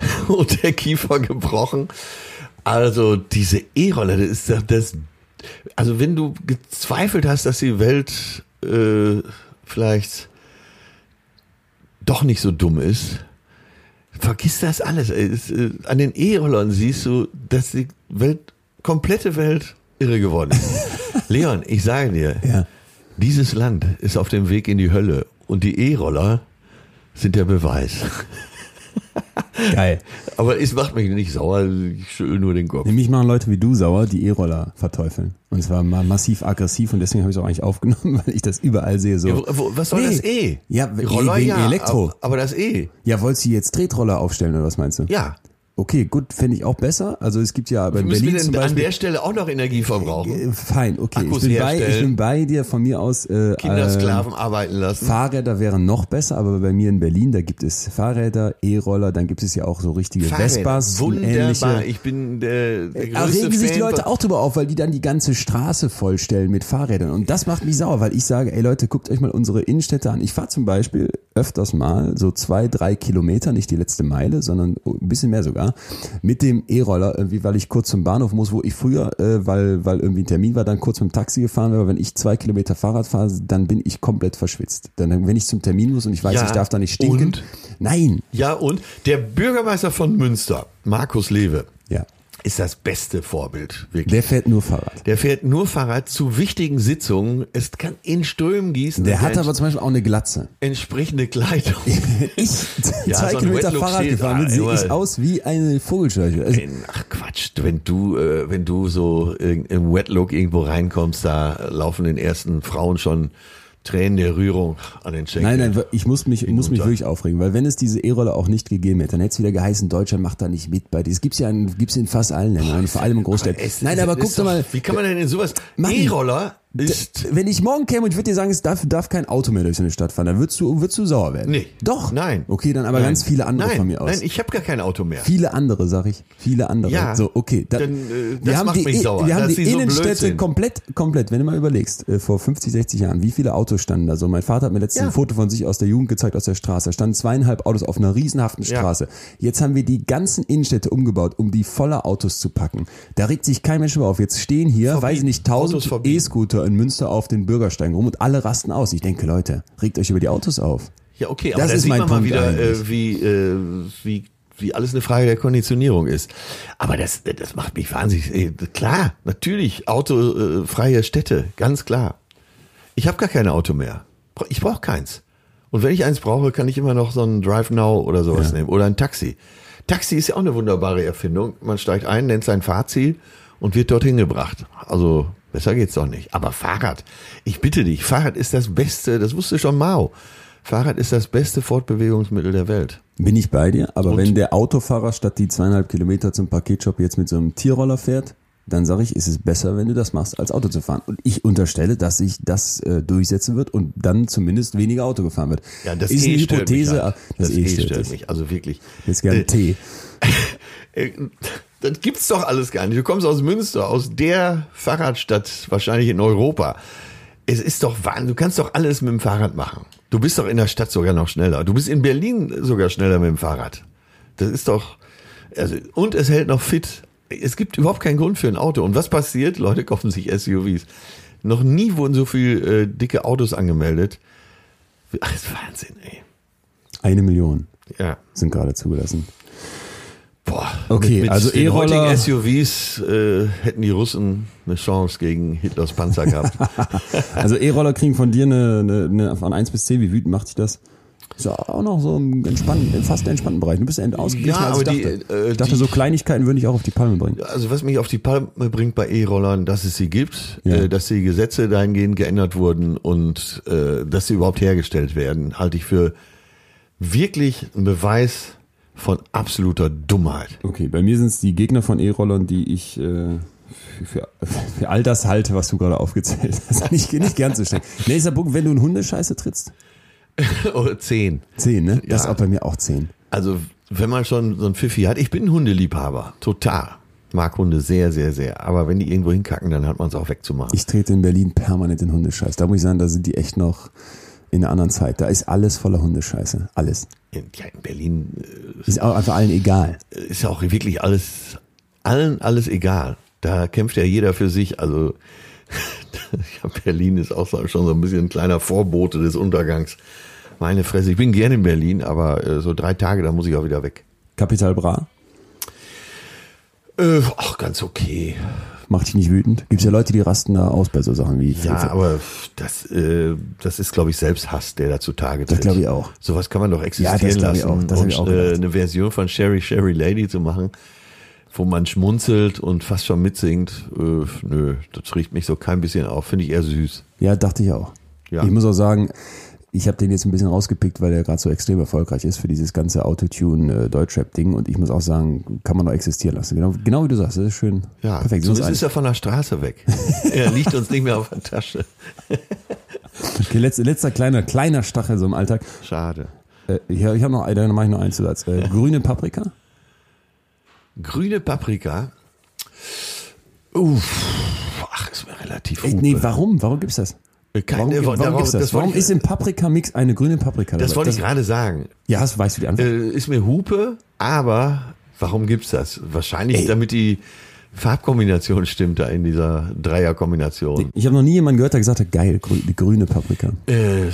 und der Kiefer gebrochen. Also diese E-Roller, das ist das, also wenn du gezweifelt hast, dass die Welt äh, vielleicht doch nicht so dumm ist, vergiss das alles. Es, äh, an den E-Rollern siehst du, dass die Welt, komplette Welt irre geworden ist. Leon, ich sage dir, Ja. dieses Land ist auf dem Weg in die Hölle und die E-Roller sind der Beweis. Geil. Aber es macht mich nicht sauer, ich schüttel nur den Kopf. Mich machen Leute wie du sauer, die E-Roller verteufeln. Und zwar ma massiv aggressiv und deswegen habe ich es auch eigentlich aufgenommen, weil ich das überall sehe. So. Ja, wo, was soll Nee. das E? Ja, Roller wegen ja, Elektro. Aber, aber das E, Ja, wolltest du jetzt Tretroller aufstellen oder was meinst du? ja. Okay, gut, finde ich auch besser. Also es gibt ja aber in Müssen wir Berlin zum denn an Beispiel. der Stelle auch noch Energie verbrauchen? Äh, Fein, okay. Akkus ich, bin bei, ich bin bei dir von mir aus. Äh, Kindersklaven arbeiten lassen. Fahrräder wären noch besser, aber bei mir in Berlin, da gibt es Fahrräder, E-Roller, dann gibt es ja auch so richtige Vespas und Wunderbar. ähnliche. Ich bin der, der Da größte regen sich die Leute auch drüber auf, weil die dann die ganze Straße vollstellen mit Fahrrädern. Und das macht mich sauer, weil ich sage, ey Leute, guckt euch mal unsere Innenstädte an. Ich fahre zum Beispiel öfters mal so zwei, drei Kilometer, nicht die letzte Meile, sondern ein bisschen mehr sogar, mit dem E-Roller, irgendwie, weil ich kurz zum Bahnhof muss, wo ich früher, äh, weil, weil irgendwie ein Termin war, dann kurz mit dem Taxi gefahren wäre. Wenn ich zwei Kilometer Fahrrad fahre, dann bin ich komplett verschwitzt. Dann, wenn ich zum Termin muss und ich weiß, Ja, ich darf da nicht stinken. und? Nein. Ja, und der Bürgermeister von Münster, Markus Lewe. Ist das beste Vorbild, wirklich. Der fährt nur Fahrrad. Der fährt nur Fahrrad zu wichtigen Sitzungen. Es kann in Strömen gießen. Der hat aber zum Beispiel auch eine Glatze. entsprechende Kleidung. Ich Ja, zwei so Kilometer Fahrrad gefahren bin, sehe ich aus wie eine Vogelscheuche. Also, Ach Quatsch, wenn du, äh, wenn du so im Wetlook irgendwo reinkommst, da laufen den ersten Frauen schon Tränen der Rührung an den Schenkeln. nein, nein, ich muss mich, ich muss mich wirklich aufregen, weil wenn es diese E-Roller auch nicht gegeben hätte, dann hätte es wieder geheißen, Deutschland macht da nicht mit bei dir. Es gibt's ja in, gibt's in fast allen Ländern, vor allem in Großstädten. Nein, aber guck doch mal, Wie kann man denn in sowas? Mann. E-Roller ist. wenn ich morgen käme und ich würde dir sagen, es darf, darf kein Auto mehr durch so eine Stadt fahren, dann würdest du, würdest du sauer werden. Nee. Doch. Nein. Okay, dann aber Nein. ganz viele andere nein, von mir aus. Nein, ich habe gar kein Auto mehr. Viele andere, sag ich. Viele andere. Ja, so, okay. Da, dann, äh, das wir haben macht die, mich sauer, Wir haben die so Innenstädte sind. komplett, komplett. Wenn du mal überlegst, äh, vor 50, 60 Jahren, wie viele Autos standen da so? Mein Vater hat mir letztens Ja. ein Foto von sich aus der Jugend gezeigt, aus der Straße. Da standen zweieinhalb Autos auf einer riesenhaften Ja. Straße. Jetzt haben wir die ganzen Innenstädte umgebaut, um die voller Autos zu packen. Da regt sich kein Mensch mehr auf. Jetzt stehen hier, Verbieten. weiß ich nicht, tausend verbieten. E-Scooter in Münster auf den Bürgersteigen rum und alle rasten aus. Ich denke, Leute, regt euch über die Autos auf. Ja, okay, aber Das da ist sieht mein man mal Punkt wieder, eigentlich. äh, wie, äh, wie, wie alles eine Frage der Konditionierung ist. Aber das, das macht mich wahnsinnig. Klar, natürlich, autofreie Städte, ganz klar. Ich habe gar kein Auto mehr. Ich brauche keins. Und wenn ich eins brauche, kann ich immer noch so ein Drive Now oder sowas Ja. nehmen. Oder ein Taxi. Taxi ist ja auch eine wunderbare Erfindung. Man steigt ein, nennt sein Fahrziel und wird dorthin gebracht. Also besser geht's doch nicht. Aber Fahrrad, ich bitte dich, Fahrrad ist das Beste, das wusste schon Mao. Fahrrad ist das beste Fortbewegungsmittel der Welt. Bin ich bei dir, aber Und- wenn der Autofahrer statt die zweieinhalb Kilometer zum Paketshop jetzt mit so einem Tierroller fährt, dann sage ich, ist es besser, wenn du das machst, als Auto zu fahren. Und ich unterstelle, dass sich das äh, durchsetzen wird und dann zumindest weniger Auto gefahren wird. Ja, das ist E eine stört Hypothese. Halt. Das, Das, E stört, stört mich, also wirklich. Jetzt gerne Äh, Tee. Das gibt's doch alles gar nicht. Du kommst aus Münster, aus der Fahrradstadt wahrscheinlich in Europa. Es ist doch Wahnsinn. Du kannst doch alles mit dem Fahrrad machen. Du bist doch in der Stadt sogar noch schneller. Du bist in Berlin sogar schneller mit dem Fahrrad. Das ist doch, also, und es hält noch fit. Es gibt überhaupt keinen Grund für ein Auto. Und was passiert? Leute kaufen sich SUVs. Noch nie wurden so viel äh, dicke Autos angemeldet. Ach, das ist Wahnsinn, ey. Eine Million Ja. sind gerade zugelassen. Okay, mit, mit also E-Roller- SUVs äh, hätten die Russen eine Chance gegen Hitlers Panzer gehabt. Also E-Roller kriegen von dir eine, eine, eine von 1 bis 10. Wie wütend macht dich das? Ist ja auch noch so im entspannten, fast entspannten Bereich. Du bist end ausgeglichen, Ja, als ich aber die, dachte. äh, ich dachte, die- so Kleinigkeiten würde ich auch auf die Palme bringen. also was mich auf die Palme bringt bei E-Rollern, dass es sie gibt, Ja. äh, dass die Gesetze dahingehend geändert wurden und äh, dass sie überhaupt hergestellt werden, halte ich für wirklich einen Beweis von absoluter Dummheit. Okay, bei mir sind es die Gegner von E-Rollern, die ich äh, für, für, all das halte, was du gerade aufgezählt hast. Nicht, nicht gern so schnell. Nächster Punkt, wenn du in Hundescheiße trittst. Oder zehn. Zehn, ne? Das ist Ja. auch bei mir auch zehn. Also wenn man schon so ein Pfiffi hat, ich bin ein Hundeliebhaber, total. Mag Hunde sehr, sehr, sehr. Aber wenn die irgendwo hinkacken, dann hat man es auch wegzumachen. Ich trete in Berlin permanent in Hundescheiße. Da muss ich sagen, da sind die echt noch in einer anderen Zeit. Da ist alles voller Hundescheiße. Alles. In, ja, in Berlin Ist auch einfach allen egal. äh, ist auch wirklich alles, allen alles egal. Da kämpft ja jeder für sich. Also ja, Berlin ist auch schon so ein bisschen ein kleiner Vorbote des Untergangs. Meine Fresse, ich bin gerne in Berlin, aber äh, so drei Tage, da muss ich auch wieder weg. Capital Bra? Äh, ach, ganz okay. Macht dich nicht wütend? Gibt ja Leute, die rasten da aus bei so Sachen wie Ja, aber das, äh, das ist, glaube ich, Selbsthass, der da zutage tritt. Das glaube ich auch. Sowas kann man doch Ja, existieren ich lassen. auch. Das und auch äh, eine Version von Sherry Sherry Lady zu machen, wo man schmunzelt und fast schon mitsingt, äh, nö, das riecht mich so kein bisschen auf. Finde ich eher süß. Ja, dachte ich auch. Ja. Ich muss auch sagen, ich habe den jetzt ein bisschen rausgepickt, weil er gerade so extrem erfolgreich ist für dieses ganze Autotune äh, Deutschrap-Ding und ich muss auch sagen, kann man doch existieren lassen. Genau, genau wie du sagst, das ist schön. Ja, perfekt. so uns ist er von der Straße weg. er liegt uns nicht mehr auf der Tasche. okay, letzter, letzter kleiner, kleiner Stachel so im Alltag. Schade. Äh, ich habe noch, dann mache ich noch einen Zusatz. Äh, grüne Paprika? Grüne Paprika. Uff, ach, ist mir relativ Ey, Hupe. nee, warum? Warum gibt's das? Äh, Keine, Warum, warum darauf- das? das warum ich- ist im Paprika-Mix eine grüne Paprika Das dabei? wollte ich gerade sagen. Ja, hast, weißt du die Antwort? Äh, ist mir Hupe, aber warum gibt's das? Wahrscheinlich, Ey. damit die Farbkombination stimmt da in dieser Dreierkombination. ich habe noch nie jemanden gehört, der gesagt hat, geil, die grüne Paprika. Äh,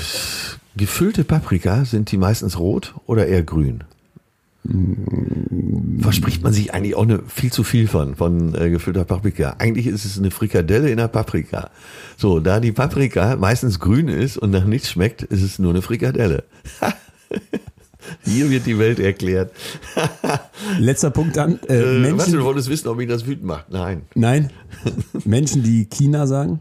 gefüllte Paprika, sind die meistens rot oder eher grün? Verspricht man sich eigentlich auch eine, viel zu viel von, von äh, gefüllter Paprika. Eigentlich ist es eine Frikadelle in der Paprika. So, da die Paprika meistens grün ist und nach nichts schmeckt, ist es nur eine Frikadelle. Hier wird die Welt erklärt. Letzter Punkt dann. Äh, Äh, was, Menschen, du wolltest wissen, ob mich das wütend macht? Nein, nein, Menschen, die China sagen.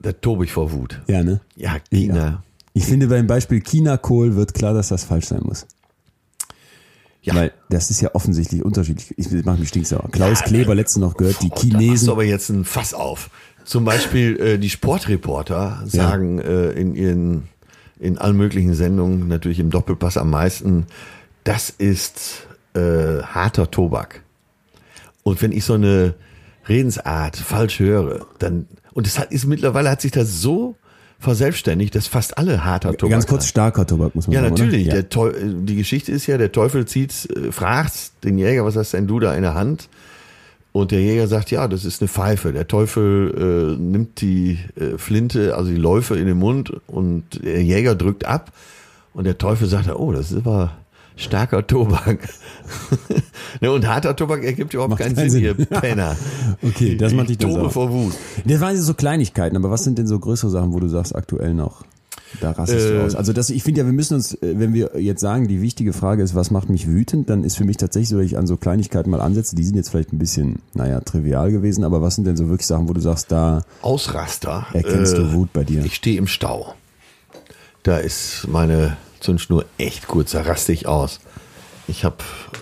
da tobe ich vor Wut. Ja, ne? Ja, China. Ich finde beim Beispiel China-Kohl wird klar, dass das falsch sein muss. Ja. Weil das ist ja offensichtlich unterschiedlich. Ich das macht mich stinksauer. Klaus Ja, Kleber äh, letztens noch gehört, die Oh, Da machst du Chinesen. aber jetzt ein Fass auf. Zum Beispiel äh, die Sportreporter sagen äh, in ihren in allen möglichen Sendungen, natürlich im Doppelpass am meisten, das ist äh, harter Tobak. Und wenn ich so eine Redensart falsch höre, dann und es hat ist mittlerweile hat sich das so verselbstständigt, dass fast alle harter Tobak Ganz kurz starker Tobak, muss man Ja, sagen. natürlich. Ja. Teu die Geschichte ist ja, der Teufel zieht, äh, fragt den Jäger, was hast denn du da in der Hand? Und der Jäger sagt, ja, das ist eine Pfeife. Der Teufel äh, nimmt die äh, Flinte, also die Läufe in den Mund und der Jäger drückt ab. Und der Teufel sagt, oh, das ist aber starker Tobak. ne, und harter Tobak ergibt überhaupt Macht keinen Sinn, Sinn. ihr Penner. Okay, das macht dich tobe vor Wut. Das waren so Kleinigkeiten, aber was sind denn so größere Sachen, wo du sagst, aktuell noch? Da rastest du Äh, aus. Also das, ich finde ja, wir müssen uns, äh, wenn wir jetzt sagen, die wichtige Frage ist, was macht mich wütend, dann ist für mich tatsächlich so, dass ich an so Kleinigkeiten mal ansetze. Die sind jetzt vielleicht ein bisschen, naja, trivial gewesen, aber was sind denn so wirklich Sachen, wo du sagst, da Ausraster. erkennst du Wut bei dir? Ich stehe im Stau. Da ist meine Zündschnur echt kurz, da raste ich aus. Ich habe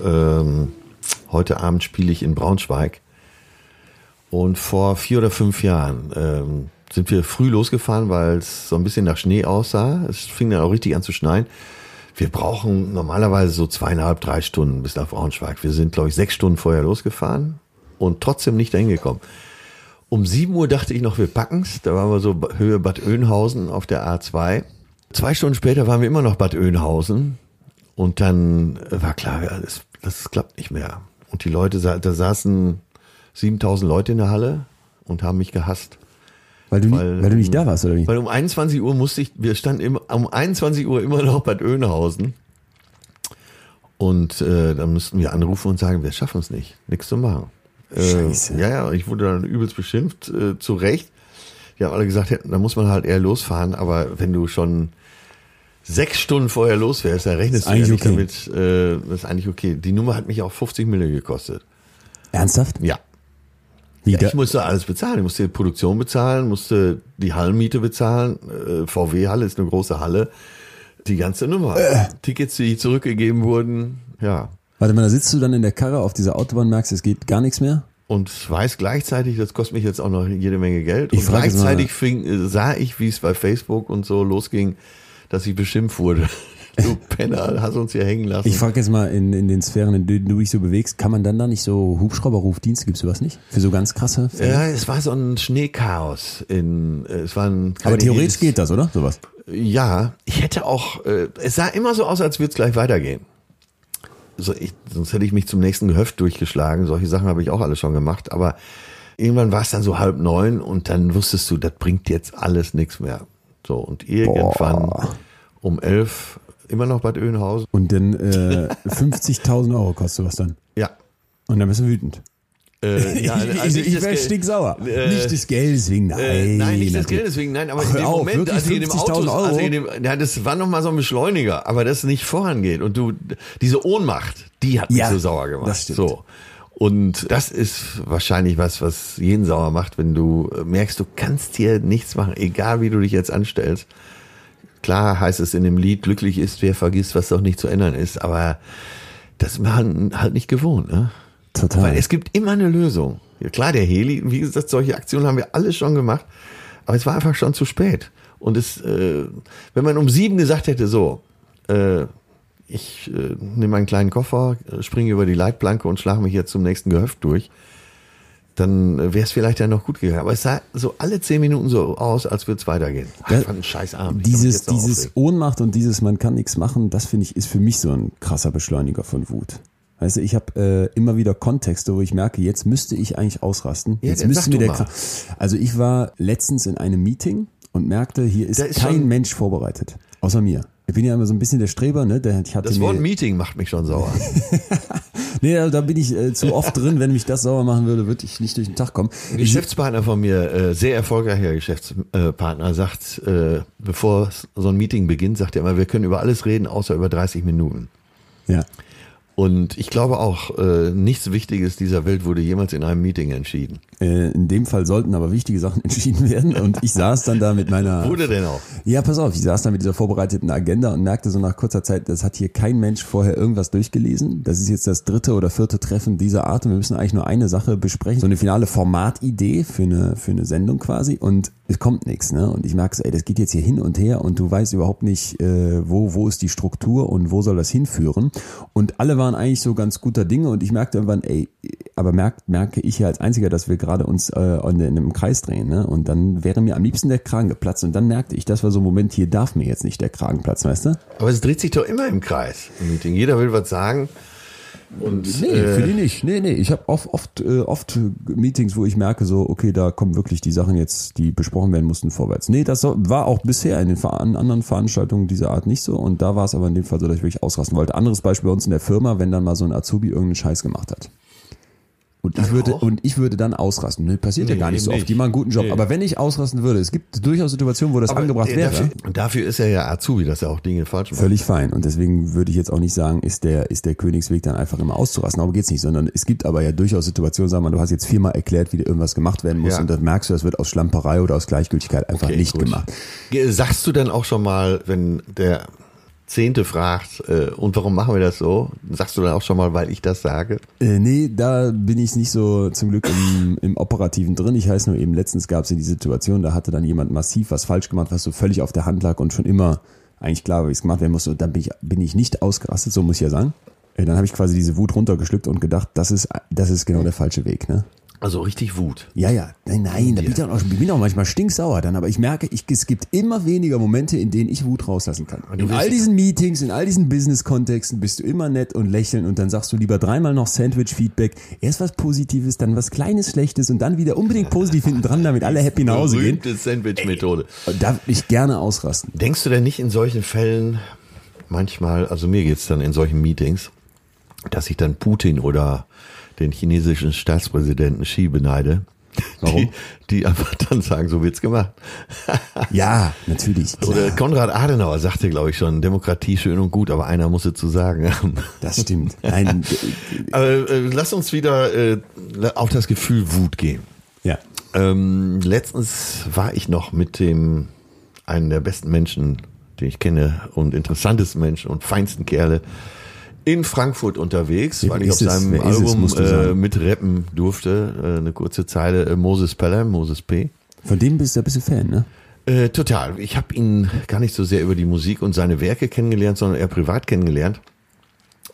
ähm, heute Abend spiele ich in Braunschweig und vor vier oder fünf Jahren ähm, sind wir früh losgefahren, weil es so ein bisschen nach Schnee aussah. Es fing dann auch richtig an zu schneien. Wir brauchen normalerweise so zweieinhalb, drei Stunden bis nach Braunschweig. Wir sind, glaube ich, sechs Stunden vorher losgefahren und trotzdem nicht dahin gekommen. Um 7 Uhr dachte ich noch, wir packen's. Da waren wir so Höhe Bad Oeynhausen auf der A2. Zwei Stunden später waren wir immer noch Bad Oeynhausen. Und dann war klar, das, das klappt nicht mehr. Und die Leute, da saßen 7000 Leute in der Halle und haben mich gehasst. Weil du, weil, nicht, weil du nicht da warst, oder wie? Weil um 21 Uhr musste ich, wir standen im, um 21 Uhr immer noch Bad Oeynhausen. Und äh, dann mussten wir anrufen und sagen, wir schaffen es nicht, nichts zu machen. Scheiße. Äh, ja, ja, ich wurde dann übelst beschimpft, äh, zu Recht. Die haben alle gesagt, ja, da muss man halt eher losfahren, aber wenn du schon sechs Stunden vorher los wärst, dann rechnest Ist du ja nicht damit, äh, das ist eigentlich okay. Die Nummer hat mich auch 50 Mille gekostet. Ernsthaft? Ja. Wie Ja, ich musste alles bezahlen. Ich musste die Produktion bezahlen, musste die Hallenmiete bezahlen. Äh, VW-Halle ist eine große Halle. Die ganze Nummer. Äh. Tickets, die zurückgegeben wurden. Ja. warte mal, da sitzt du dann in der Karre auf dieser Autobahn, merkst, es geht gar nichts mehr? Und weiß gleichzeitig, das kostet mich jetzt auch noch jede Menge Geld. Ich und gleichzeitig fing, äh, sah ich, wie es bei Facebook und so losging, dass ich beschimpft wurde. Du Penner, hast uns hier hängen lassen. Ich frage jetzt mal in, in den Sphären, in denen du dich so bewegst, kann man dann da nicht so Hubschrauberrufdienste, gibt's sowas nicht? Für so ganz krasse Fälle? ja, es war so ein Schneechaos. In, äh, es war ein Aber theoretisch geht das, oder? Sowas. Ja, ich hätte auch, äh, es sah immer so aus, als würde es gleich weitergehen. So, ich, sonst hätte ich mich zum nächsten Gehöft durchgeschlagen. Solche Sachen habe ich auch alle schon gemacht. Aber irgendwann war es dann so halb neun und dann wusstest du, das bringt jetzt alles nichts mehr. So, und irgendwann Boah. um elf immer noch Bad Oeynhausen. Und dann äh, 50.000 Euro kostet was dann. Ja. Und dann bist du wütend. Äh, ja, ich also ich, ich das wäre Geld- stinksauer. Äh, nicht des Geldes wegen, nein. Äh, nein, nicht das. Geld deswegen, nein, aber Ach, in dem auf, Moment, als ich in dem 50.000 Auto, als ich in Euro? dem, ja, das war nochmal so ein Beschleuniger, aber das nicht vorangeht und du, diese Ohnmacht, die hat mich Ja, so sauer gemacht. das stimmt. So. Und das ist wahrscheinlich was, was jeden sauer macht, wenn du merkst, du kannst hier nichts machen, egal wie du dich jetzt anstellst. Klar heißt es in dem Lied, glücklich ist, wer vergisst, was doch nicht zu ändern ist, aber das war halt nicht gewohnt, ne? Total. Weil es gibt immer eine Lösung. Ja, klar, der Heli, wie gesagt, solche Aktionen haben wir alle schon gemacht, aber es war einfach schon zu spät. Und es, äh, wenn man um sieben gesagt hätte, so, äh, ich äh, nehme meinen kleinen Koffer, springe über die Leitplanke und schlage mich jetzt zum nächsten Gehöft durch, dann äh, wäre es vielleicht ja noch gut gegangen. Aber es sah so alle zehn Minuten so aus, als würde es weitergehen. Ach, Ja, ich fand einen scheiß Abend. Dieses, dieses. Ohnmacht und dieses man kann nichts machen, das finde ich, ist für mich so ein krasser Beschleuniger von Wut. Weißt du, ich habe äh, immer wieder Kontexte, wo ich merke, jetzt müsste ich eigentlich ausrasten. Ja, jetzt müsste mir der mal. Kra- Also ich war letztens in einem Meeting und merkte, hier ist, ist kein Mensch vorbereitet, außer mir. Ich bin ja immer so ein bisschen der Streber, ne? Der, ich hatte Das Wort Meeting macht mich schon sauer. nee, da- da bin ich äh, zu oft drin. Wenn mich das sauer machen würde, würde ich nicht durch den Tag kommen. Ein Geschäftspartner von mir, äh, sehr erfolgreicher Geschäftspartner, sagt, äh, bevor so ein Meeting beginnt, sagt er immer, wir können über alles reden, außer über 30 Minuten. Ja. Und ich glaube auch, äh, nichts Wichtiges dieser Welt wurde jemals in einem Meeting entschieden. Äh, in dem Fall sollten aber wichtige Sachen entschieden werden und ich saß dann da mit meiner Wurde denn auch? Ja, pass auf, ich saß da mit dieser vorbereiteten Agenda und merkte so nach kurzer Zeit, das hat hier kein Mensch vorher irgendwas durchgelesen. Das ist jetzt das dritte oder vierte Treffen dieser Art und wir müssen eigentlich nur eine Sache besprechen. So eine finale Formatidee für eine, für eine Sendung quasi und es kommt nichts, ne? Und ich merke so, ey, das geht jetzt hier hin und her und du weißt überhaupt nicht, äh, wo, wo ist die Struktur und wo soll das hinführen. Und alle waren eigentlich so ganz guter Dinge und ich merkte irgendwann, ey, aber merkt, merke ich ja als Einziger, dass wir gerade uns äh, in, in einem Kreis drehen, ne? Und dann wäre mir am liebsten der Kragen geplatzt und dann merkte ich, das war so ein Moment, hier darf mir jetzt nicht der Kragen platzen, weißt du? Aber es dreht sich doch immer im Kreis im Meeting. Jeder will was sagen. Und Nee, äh, für die nicht. Nee, nee. Ich habe oft, oft, äh, oft Meetings, wo ich merke, so, okay, da kommen wirklich die Sachen jetzt, die besprochen werden mussten, vorwärts. Nee, das war auch bisher in den Ver- an anderen Veranstaltungen dieser Art nicht so. Und da war es aber in dem Fall so, dass ich wirklich ausrasten wollte. Anderes Beispiel bei uns in der Firma, wenn dann mal so ein Azubi irgendeinen Scheiß gemacht hat. Und ich würde, auch? und ich würde dann ausrasten. Nee, passiert ja Nee, gar nicht so oft. Die nicht. machen einen guten Job. Nee. Aber wenn ich ausrasten würde, es gibt durchaus Situationen, wo das angebracht äh, wäre. Dafür, und dafür ist er ja Azubi, dass er auch Dinge falsch macht. Völlig fein. Und deswegen würde ich jetzt auch nicht sagen, ist der, ist der Königsweg dann einfach immer auszurasten. Darum geht's nicht, sondern es gibt aber ja durchaus Situationen, sagen wir, mal, du hast jetzt viermal erklärt, wie dir irgendwas gemacht werden muss Ja. und dann merkst du, das wird aus Schlamperei oder aus Gleichgültigkeit einfach Okay, nicht gut. gemacht. Ge- Sagst du denn auch schon mal, wenn der Zehnte fragt, äh, und warum machen wir das so? Sagst du dann auch schon mal, weil ich das sage? Äh, nee, da bin ich nicht so zum Glück im, im Operativen drin. Ich heiße nur eben, letztens gab es ja die Situation, da hatte dann jemand massiv was falsch gemacht, was so völlig auf der Hand lag und schon immer eigentlich klar wie es gemacht werden musste. Und dann bin ich, bin ich nicht ausgerastet, so muss ich ja sagen. Äh, Dann habe ich quasi diese Wut runtergeschluckt und gedacht, das ist, das ist genau der falsche Weg, ne? Also richtig Wut. Ja, ja, nein, nein, da bin ich, dann auch, ich bin auch manchmal stinksauer dann, aber ich merke, ich, es gibt immer weniger Momente, in denen ich Wut rauslassen kann. In all diesen Meetings, in all diesen Business-Kontexten bist du immer nett und lächeln und dann sagst du lieber dreimal noch Sandwich-Feedback, erst was Positives, dann was Kleines, Schlechtes und dann wieder unbedingt positiv hinten dran, damit alle happy nach Hause gehen. Sandwich-Methode. Da würde ich gerne ausrasten. Denkst du denn nicht in solchen Fällen manchmal, also mir geht's dann in solchen Meetings, dass ich dann Putin oder den chinesischen Staatspräsidenten Xi beneide? Warum? Die, die einfach dann sagen, so wird's gemacht. Ja, natürlich. Klar. Oder Konrad Adenauer sagte, glaube ich schon, Demokratie schön und gut, aber einer muss es zu sagen haben. Das stimmt. Nein, Aber äh, lass uns wieder äh, auf das Gefühl Wut gehen. ja. Ähm, letztens war ich noch mit dem einen der besten Menschen, den ich kenne und interessantesten Menschen und feinsten Kerle in Frankfurt unterwegs, Wer weil ich auf es? seinem Wer es, Album äh, sagen? mitrappen durfte. Äh, eine kurze Zeile äh, Moses Pelham, Moses P. Von dem bist du ein bisschen Fan, ne? Äh, total. Ich habe ihn gar nicht so sehr über die Musik und seine Werke kennengelernt, sondern eher privat kennengelernt.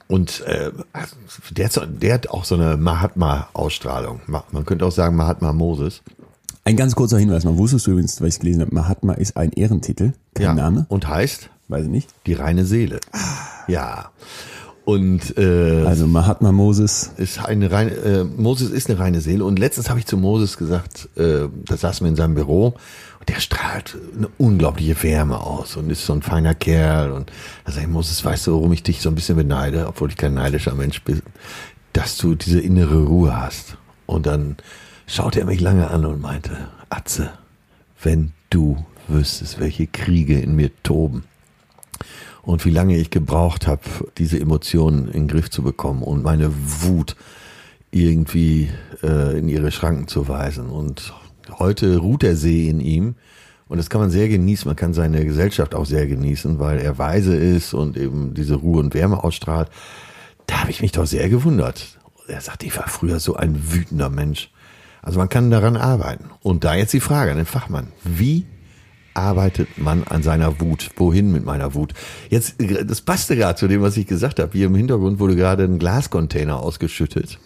Und äh, der, hat so, der hat auch so eine Mahatma-Ausstrahlung. Ma- Man könnte auch sagen Mahatma Moses. Ein ganz kurzer Hinweis, man wusstest du übrigens, weil ich es gelesen habe, Mahatma ist ein Ehrentitel, kein Name, Und heißt weiß ich nicht. die reine Seele. Ja. Und äh, Also Mahatma Moses. ist eine reine, äh, Moses ist eine reine Seele. Und letztens habe ich zu Moses gesagt, äh, da saßen wir in seinem Büro und der strahlt eine unglaubliche Wärme aus und ist so ein feiner Kerl. Und da sag ich, Moses, weißt du, warum ich dich so ein bisschen beneide, obwohl ich kein neidischer Mensch bin, dass du diese innere Ruhe hast. Und dann schaute er mich lange an und meinte, Atze, wenn du wüsstest, welche Kriege in mir toben und wie lange ich gebraucht habe, diese Emotionen in den Griff zu bekommen und meine Wut irgendwie äh, in ihre Schranken zu weisen. Und heute ruht der See in ihm. Und das kann man sehr genießen. Man kann seine Gesellschaft auch sehr genießen, weil er weise ist und eben diese Ruhe und Wärme ausstrahlt. Da habe ich mich doch sehr gewundert. Er sagt, ich war früher so ein wütender Mensch. Also man kann daran arbeiten. Und da jetzt die Frage an den Fachmann. Wie arbeitet man an seiner Wut? Wohin mit meiner Wut? Jetzt, das passte gerade zu dem, was ich gesagt habe. Hier im Hintergrund wurde gerade ein Glascontainer ausgeschüttet.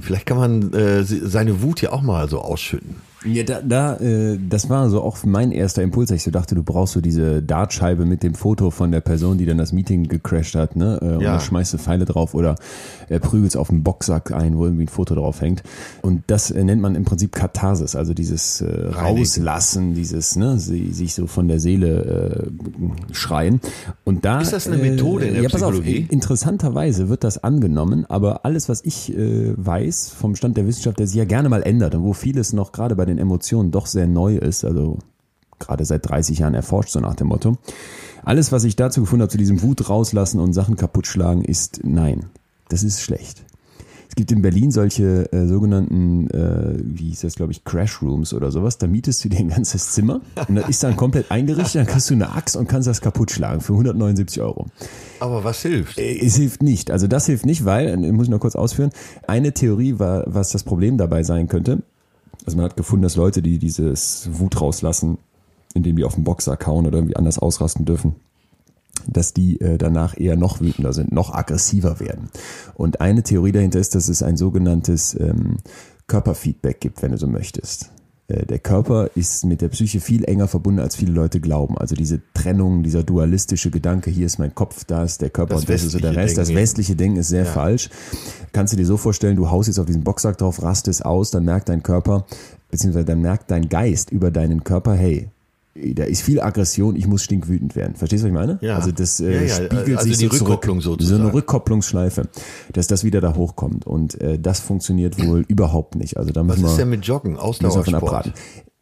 Vielleicht kann man äh, seine Wut ja auch mal so ausschütten. Ja, da, da äh, das war so auch mein erster Impuls. Ich so dachte, du brauchst so diese Dartscheibe mit dem Foto von der Person, die dann das Meeting gecrashed hat, ne? Äh, und Ja. dann schmeißt du Pfeile drauf oder äh, prügelst auf den Boxsack ein, wo irgendwie ein Foto drauf hängt. Und das äh, nennt man im Prinzip Katharsis, also dieses äh, Rauslassen, dieses, ne, sie, sich so von der Seele äh, schreien. Und da Ist das eine Methode in der ja, pass auf, Psychologie? interessanterweise wird das angenommen, aber alles, was ich äh, weiß vom Stand der Wissenschaft, der sich ja gerne mal ändert und wo vieles noch gerade bei den Emotionen doch sehr neu ist, also gerade seit 30 Jahren erforscht, so nach dem Motto. Alles, was ich dazu gefunden habe, zu diesem Wut rauslassen und Sachen kaputt schlagen, ist nein. Das ist schlecht. Es gibt in Berlin solche äh, sogenannten, äh, wie hieß das, glaube ich, Crash Rooms oder sowas. Da mietest du dir ein ganzes Zimmer und das ist dann komplett eingerichtet, dann kriegst du eine Axt und kannst das kaputt schlagen für 179 Euro. Aber was hilft? Äh, Es hilft nicht. Also das hilft nicht, weil, muss ich noch kurz ausführen, eine Theorie war, was das Problem dabei sein könnte. Also man hat gefunden, dass Leute, die dieses Wut rauslassen, indem die auf den Boxer kauen oder irgendwie anders ausrasten dürfen, dass die äh, danach eher noch wütender sind, noch aggressiver werden. Und eine Theorie dahinter ist, dass es ein sogenanntes ähm, Körperfeedback gibt, wenn du so möchtest. Äh, Der Körper ist mit der Psyche viel enger verbunden, als viele Leute glauben. Also diese Trennung, dieser dualistische Gedanke, hier ist mein Kopf, da ist der Körper Das und das ist so der Rest. Das Denken. westliche Denken ist sehr falsch. Kannst du dir so vorstellen, du haust jetzt auf diesen Boxsack drauf, rastest aus, dann merkt dein Körper, beziehungsweise dann merkt dein Geist über deinen Körper, hey, da ist viel Aggression, ich muss stinkwütend werden. Verstehst du, was ich meine? Ja. Also das Ja, äh, ja, spiegelt also sich die so zurück. Rückkopplung So sozusagen. eine Rückkopplungsschleife, dass das wieder da hochkommt. Und äh, das funktioniert wohl überhaupt nicht. Also da Was müssen wir ist denn mit Joggen, Ausdauersport?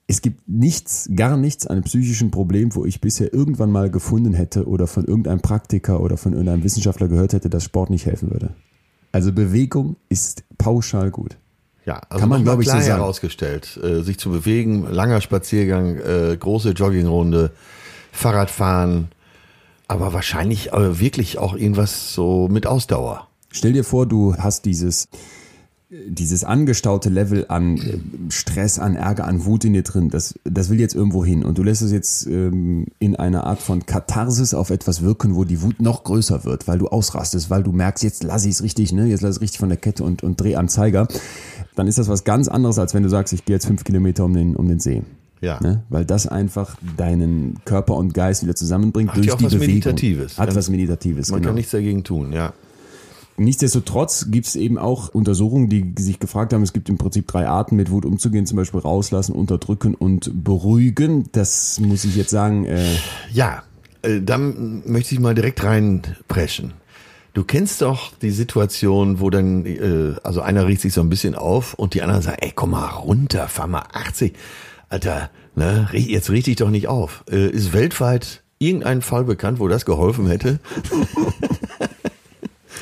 Es gibt nichts, gar nichts an einem psychischen Problem, wo ich bisher irgendwann mal gefunden hätte oder von irgendeinem Praktiker oder von irgendeinem Wissenschaftler gehört hätte, dass Sport nicht helfen würde. Also Bewegung ist pauschal gut. Ja, also Kann man, nochmal glaub ich, so sagen. herausgestellt. Äh, sich zu bewegen, langer Spaziergang, äh, große Joggingrunde, Fahrradfahren, aber wahrscheinlich äh, wirklich auch irgendwas so mit Ausdauer. Stell dir vor, du hast dieses, dieses angestaute Level an äh, Stress, an Ärger, an Wut in dir drin. Das, das will jetzt irgendwo hin. Und du lässt es jetzt ähm, in einer Art von Katharsis auf etwas wirken, wo die Wut noch größer wird, weil du ausrastest, weil du merkst, jetzt lass ich es richtig, ne? Jetzt lass ich es richtig von der Kette und, und dreh am Zeiger. Dann ist das was ganz anderes, als wenn du sagst, ich gehe jetzt fünf Kilometer um den, um den See. Ja. Ne? Weil das einfach deinen Körper und Geist wieder zusammenbringt Hat durch die Bewegung. Meditatives. Hat was Meditatives, Man genau. kann nichts dagegen tun, ja. Nichtsdestotrotz gibt es eben auch Untersuchungen, die sich gefragt haben, es gibt im Prinzip drei Arten, mit Wut umzugehen, zum Beispiel rauslassen, unterdrücken und beruhigen. Das muss ich jetzt sagen, äh, Ja, äh, dann möchte ich mal direkt reinpreschen. Du kennst doch die Situation, wo dann, äh, also einer riecht sich so ein bisschen auf und die anderen sagen, ey, komm mal runter, fahr mal 80. Alter, ne, jetzt riech dich doch nicht auf. Äh, ist weltweit irgendein Fall bekannt, wo das geholfen hätte?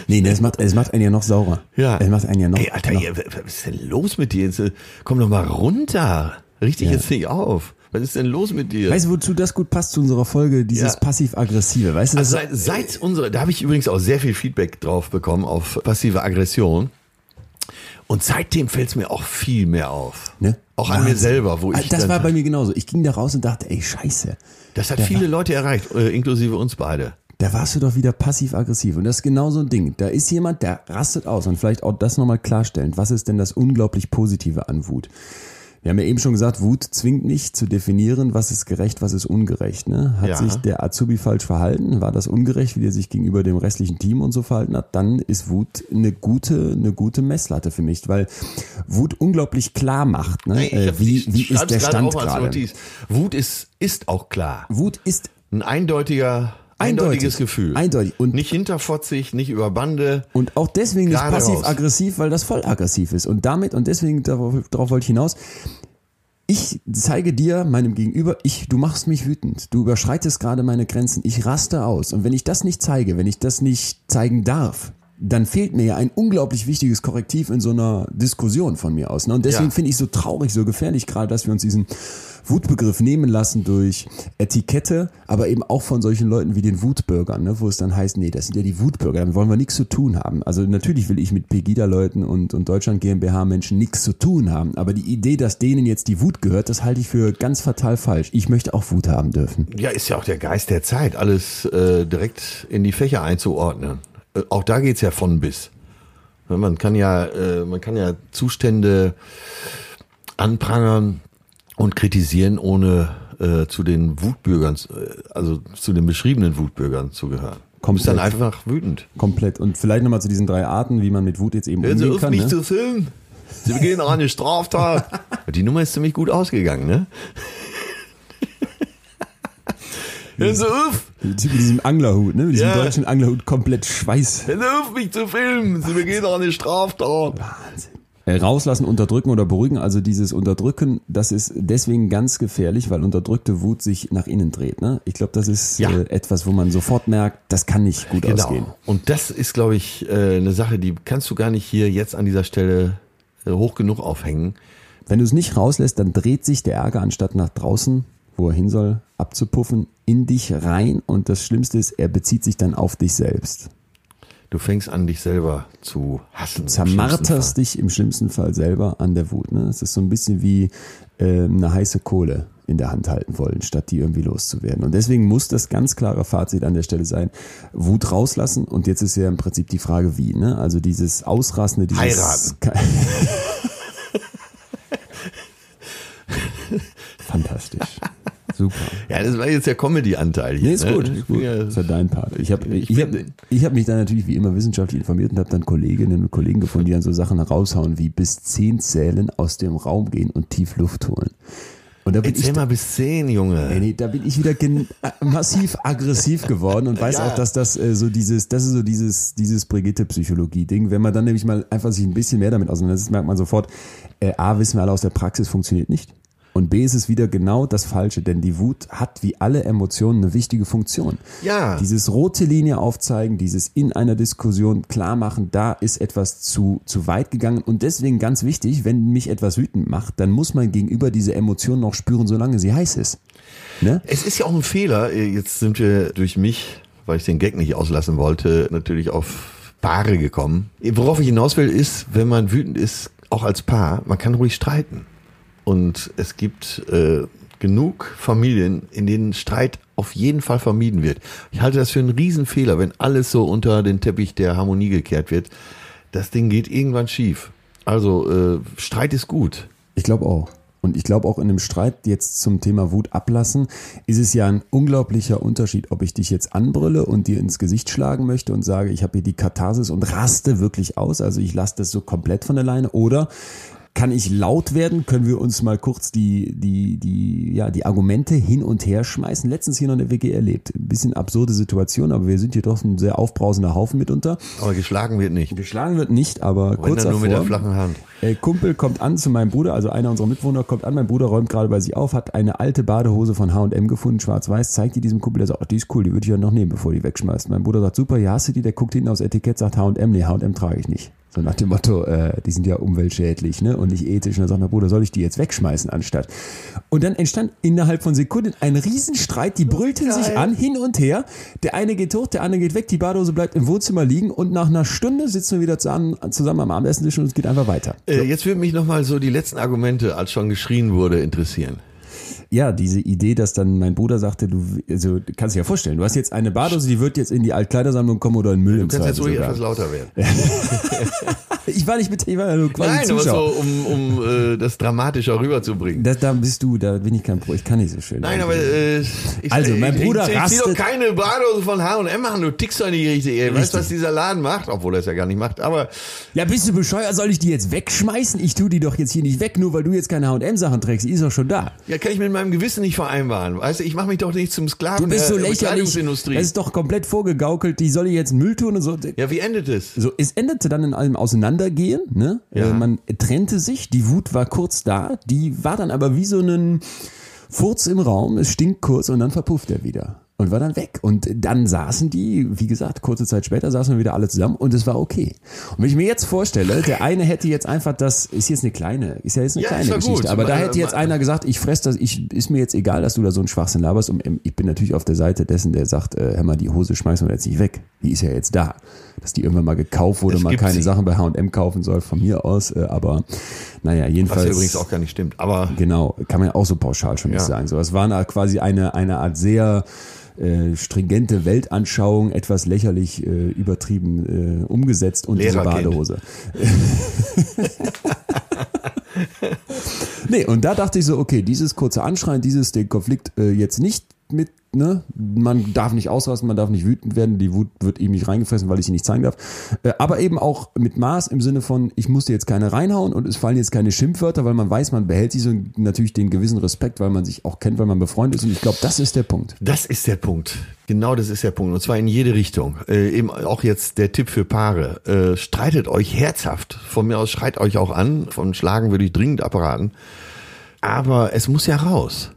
nee, nee, es macht, es macht einen ja noch saurer. Es macht einen ja noch, Ey, Alter, noch ey, was ist denn los mit dir? Jetzt, äh, komm doch mal runter. Riech dich Ja. jetzt nicht auf. Was ist denn los mit dir? Weißt du, wozu das gut passt zu unserer Folge, dieses Ja. passiv-aggressive, weißt du? Also seit, seit unsere, da habe ich übrigens auch sehr viel Feedback drauf bekommen auf passive Aggression. Und seitdem fällt es mir auch viel mehr auf. ne? Auch an mir selber, wo Ah, ich Das war bei mir genauso. Ich ging da raus und dachte, ey, scheiße. das hat viele Leute erreicht, äh, inklusive uns beide. Da warst du doch wieder passiv-aggressiv. Und das ist genau so ein Ding. Da ist jemand, der rastet aus. Und vielleicht auch das nochmal klarstellen. Was ist denn das unglaublich Positive an Wut? Wir haben ja eben schon gesagt, Wut zwingt nicht zu definieren, was ist gerecht, was ist ungerecht. Ne? Hat Ja. sich der Azubi falsch verhalten? War das ungerecht, wie der sich gegenüber dem restlichen Team und so verhalten hat? Dann ist Wut eine gute, eine gute Messlatte für mich, weil Wut unglaublich klar macht. Ne? Nee, äh, hab- wie wie ist der Stand gerade? Wut ist, ist auch klar. Wut ist Ein eindeutiger, eindeutiges Eindeutig. Gefühl. Eindeutig. Und- nicht hinterfotzig, nicht über Bande. Und auch deswegen nicht passiv-aggressiv, weil das voll aggressiv ist. Und damit, und deswegen, darauf, darauf wollte ich hinaus, ich zeige dir, meinem Gegenüber, ich, du machst mich wütend. Du überschreitest gerade meine Grenzen. Ich raste aus. Und wenn ich das nicht zeige, wenn ich das nicht zeigen darf, dann fehlt mir ja ein unglaublich wichtiges Korrektiv in so einer Diskussion von mir aus. Ne? Und deswegen Ja. finde ich so traurig, so gefährlich gerade, dass wir uns diesen Wutbegriff nehmen lassen durch Etikette, aber eben auch von solchen Leuten wie den Wutbürgern, ne? wo es dann heißt, nee, das sind ja die Wutbürger, damit wollen wir nichts zu tun haben. Also natürlich will ich mit Pegida-Leuten und, und Deutschland GmbH-Menschen nichts zu tun haben, aber die Idee, dass denen jetzt die Wut gehört, das halte ich für ganz fatal falsch. Ich möchte auch Wut haben dürfen. Ja, ist ja auch der Geist der Zeit, alles äh, direkt in die Fächer einzuordnen. Äh, auch da geht's ja von bis. Man kann ja, äh, man kann ja Zustände anprangern und kritisieren, ohne äh, zu den Wutbürgern, äh, also zu den beschriebenen Wutbürgern zu gehören. Du bist dann Komplett. einfach wütend. Komplett. Und vielleicht nochmal zu diesen drei Arten, wie man mit Wut jetzt eben Hören Sie umgehen auf, kann. mich Ne? zu filmen. Sie begehen eine Straftat. Die Nummer ist ziemlich gut ausgegangen, ne? Hören Sie auf! Mit diesem Anglerhut, ne? mit diesem Ja. deutschen Anglerhut, komplett Schweiß. Hören Sie auf, mich zu filmen. Sie begehen eine Straftat. Äh, Rauslassen, unterdrücken oder beruhigen, also dieses Unterdrücken, das ist deswegen ganz gefährlich, weil unterdrückte Wut sich nach innen dreht. Ne? Ich glaube, das ist Ja. äh, etwas, wo man sofort merkt, das kann nicht gut ausgehen. Genau. Und das ist, glaube ich, äh, eine Sache, die kannst du gar nicht hier jetzt an dieser Stelle äh, hoch genug aufhängen. Wenn du es nicht rauslässt, dann dreht sich der Ärger anstatt nach draußen, wo er hin soll, abzupuffen, in dich rein und das Schlimmste ist, er bezieht sich dann auf dich selbst. Du fängst an, dich selber zu hassen. schlimmsten Zermarterst dich im schlimmsten Fall selber an der Wut. Ne? Es ist so ein bisschen wie äh, eine heiße Kohle in der Hand halten wollen, statt die irgendwie loszuwerden. Und deswegen muss das ganz klare Fazit an der Stelle sein, Wut rauslassen. Und jetzt ist ja im Prinzip die Frage, wie. Ne? Also dieses Ausrassende, dieses... Heiraten. Fantastisch. Super. Ja, das war jetzt der Comedy-Anteil hier. Nee, ist ne? gut. Ist gut. ja- Das ist ja dein Part. Ich habe ich Ich hab, ich hab mich dann natürlich wie immer wissenschaftlich informiert und habe dann Kolleginnen und Kollegen gefunden, die dann so Sachen raushauen wie bis zehn zählen, aus dem Raum gehen und tief Luft holen. Und da bin Erzähl ich mal bis zehn, Junge. Ey, nee, da bin ich wieder massiv aggressiv geworden und weiß Ja. auch, dass das äh, so dieses, das ist so dieses, dieses Brigitte-Psychologie-Ding. Wenn man dann nämlich mal einfach sich ein bisschen mehr damit auseinandersetzt, merkt man sofort, äh, A, wissen wir alle aus der Praxis, funktioniert nicht. Und B ist es wieder genau das Falsche, denn die Wut hat wie alle Emotionen eine wichtige Funktion. Ja. Dieses rote Linie aufzeigen, dieses in einer Diskussion klar machen, da ist etwas zu, zu weit gegangen. Und deswegen ganz wichtig, wenn mich etwas wütend macht, dann muss mein Gegenüber diese Emotion noch spüren, solange sie heiß ist. Ne? Es ist ja auch ein Fehler. Jetzt sind wir durch mich, weil ich den Gag nicht auslassen wollte, natürlich auf Paare gekommen. Worauf ich hinaus will, ist, wenn man wütend ist, auch als Paar, man kann ruhig streiten. Und es gibt äh, genug Familien, in denen Streit auf jeden Fall vermieden wird. Ich halte das für einen Riesenfehler, wenn alles so unter den Teppich der Harmonie gekehrt wird. Das Ding geht irgendwann schief. Also äh, Streit ist gut. Ich glaube auch. Und ich glaube auch in einem Streit jetzt zum Thema Wut ablassen, ist es ja ein unglaublicher Unterschied, ob ich dich jetzt anbrülle und dir ins Gesicht schlagen möchte und sage, ich habe hier die Katharsis und raste wirklich aus, also ich lasse das so komplett von alleine, oder kann ich laut werden? Können wir uns mal kurz die, die, die, ja, die Argumente hin und her schmeißen? Letztens hier noch in der WG erlebt. Ein bisschen absurde Situation, aber wir sind hier doch ein sehr aufbrausender Haufen mitunter. Aber geschlagen wird nicht. Geschlagen wird nicht, aber Wenn kurz dann nur mit der flachen Hand. Ey, Kumpel kommt an zu meinem Bruder, also einer unserer Mitwohner kommt an, mein Bruder räumt gerade bei sich auf, hat eine alte Badehose von H&M gefunden, schwarz-weiß, zeigt die diesem Kumpel, der sagt, ach, die ist cool, die würde ich ja noch nehmen, bevor die wegschmeißt. Mein Bruder sagt, super, ja, hast du die? Der guckt hinten aufs Etikett, sagt H&M, nee, H&M trage ich nicht. So nach dem Motto, äh, die sind ja umweltschädlich, ne, und nicht ethisch. Und dann sagt mein Bruder, soll ich die jetzt wegschmeißen anstatt? Und dann entstand innerhalb von Sekunden ein Riesenstreit, die brüllten sich an, hin und her. Der eine geht hoch, der andere geht weg, die Badehose bleibt im Wohnzimmer liegen und nach einer Stunde sitzen wir wieder zusammen, zusammen am Abendesstisch und es geht einfach weiter. Äh, jetzt würde mich nochmal so die letzten Argumente, als schon geschrien wurde, interessieren. Ja, diese Idee, dass dann mein Bruder sagte, du, also du kannst dir ja vorstellen, du hast jetzt eine Badose, die wird jetzt in die Altkleidersammlung kommen oder in Müll Du im kannst jetzt ruhig etwas lauter werden. Ich war nicht mit, ich war ja nur quasi Nein, aber Zuschauer. so, um, um äh, das dramatischer rüberzubringen. Da, da bist du, da bin ich kein Pro, ich kann nicht so schön. Nein, aber äh, ich, Also, mein ich, Bruder ich, ich, zieh doch rastet- keine Badehose von H&M machen, du tickst doch nicht richtig. Ey. Weißt du, was dieser Laden macht? Obwohl er es ja gar nicht macht, aber Ja, bist du bescheuert? Soll ich die jetzt wegschmeißen? Ich tu die doch jetzt hier nicht weg, nur weil du jetzt keine H&M-Sachen trägst. Die ist doch schon da. ja, kann ich mit meinem Gewissen nicht vereinbaren. Weißt du, ich mache mich doch nicht zum Sklaven Du bist so der lächerlich. Bekleidungsindustrie. Das ist doch komplett vorgegaukelt. Die soll ich jetzt Müll tun und so. Ja, wie endet es? So, es endete dann in allem Auseinandergehen. Ne? Ja. Äh, man trennte sich. Die Wut war kurz da. Die war dann aber wie so ein Furz im Raum. Es stinkt kurz und dann verpufft er wieder. Und war dann weg. Und dann saßen die, wie gesagt, kurze Zeit später saßen wir wieder alle zusammen und es war okay. Und wenn ich mir jetzt vorstelle, der eine hätte jetzt einfach das, ist jetzt eine kleine, ist ja jetzt eine Ja, kleine Geschichte, gut. aber da Man- hätte jetzt einer gesagt, ich fress das, ich, ist mir jetzt egal, dass du da so einen Schwachsinn laberst und ähm, ich bin natürlich auf der Seite dessen, der sagt, äh, hör mal, die Hose schmeißen wir jetzt nicht weg. Die ist ja jetzt da. Dass die irgendwann mal gekauft wurde, man keine sie. Sachen bei H&M kaufen soll, von mir aus, äh, aber naja, Was jedenfalls. ja übrigens auch gar nicht stimmt. Aber Genau, kann man ja auch so pauschal schon nicht Ja. sagen. So, es war eine, quasi eine, eine Art sehr äh, stringente Weltanschauung, etwas lächerlich äh, übertrieben äh, umgesetzt und diese Lehrerkind. Badehose. nee, und da dachte ich so, okay, dieses kurze Anschreien, dieses den Konflikt äh, jetzt nicht mit, ne, man darf nicht ausrasten, man darf nicht wütend werden, die Wut wird ihm nicht reingefressen, weil ich sie nicht zeigen darf. Äh, aber eben auch mit Maß im Sinne von, ich musste jetzt keine reinhauen und es fallen jetzt keine Schimpfwörter, weil man weiß, man behält sich so natürlich den gewissen Respekt, weil man sich auch kennt, weil man befreundet ist. Und ich glaube, das ist der Punkt. Das ist der Punkt. Genau das ist der Punkt. Und zwar in jede Richtung. Äh, eben auch jetzt der Tipp für Paare. Äh, streitet euch herzhaft. Von mir aus schreit euch auch an. Von Schlagen würde ich dringend abraten. Aber es muss ja raus.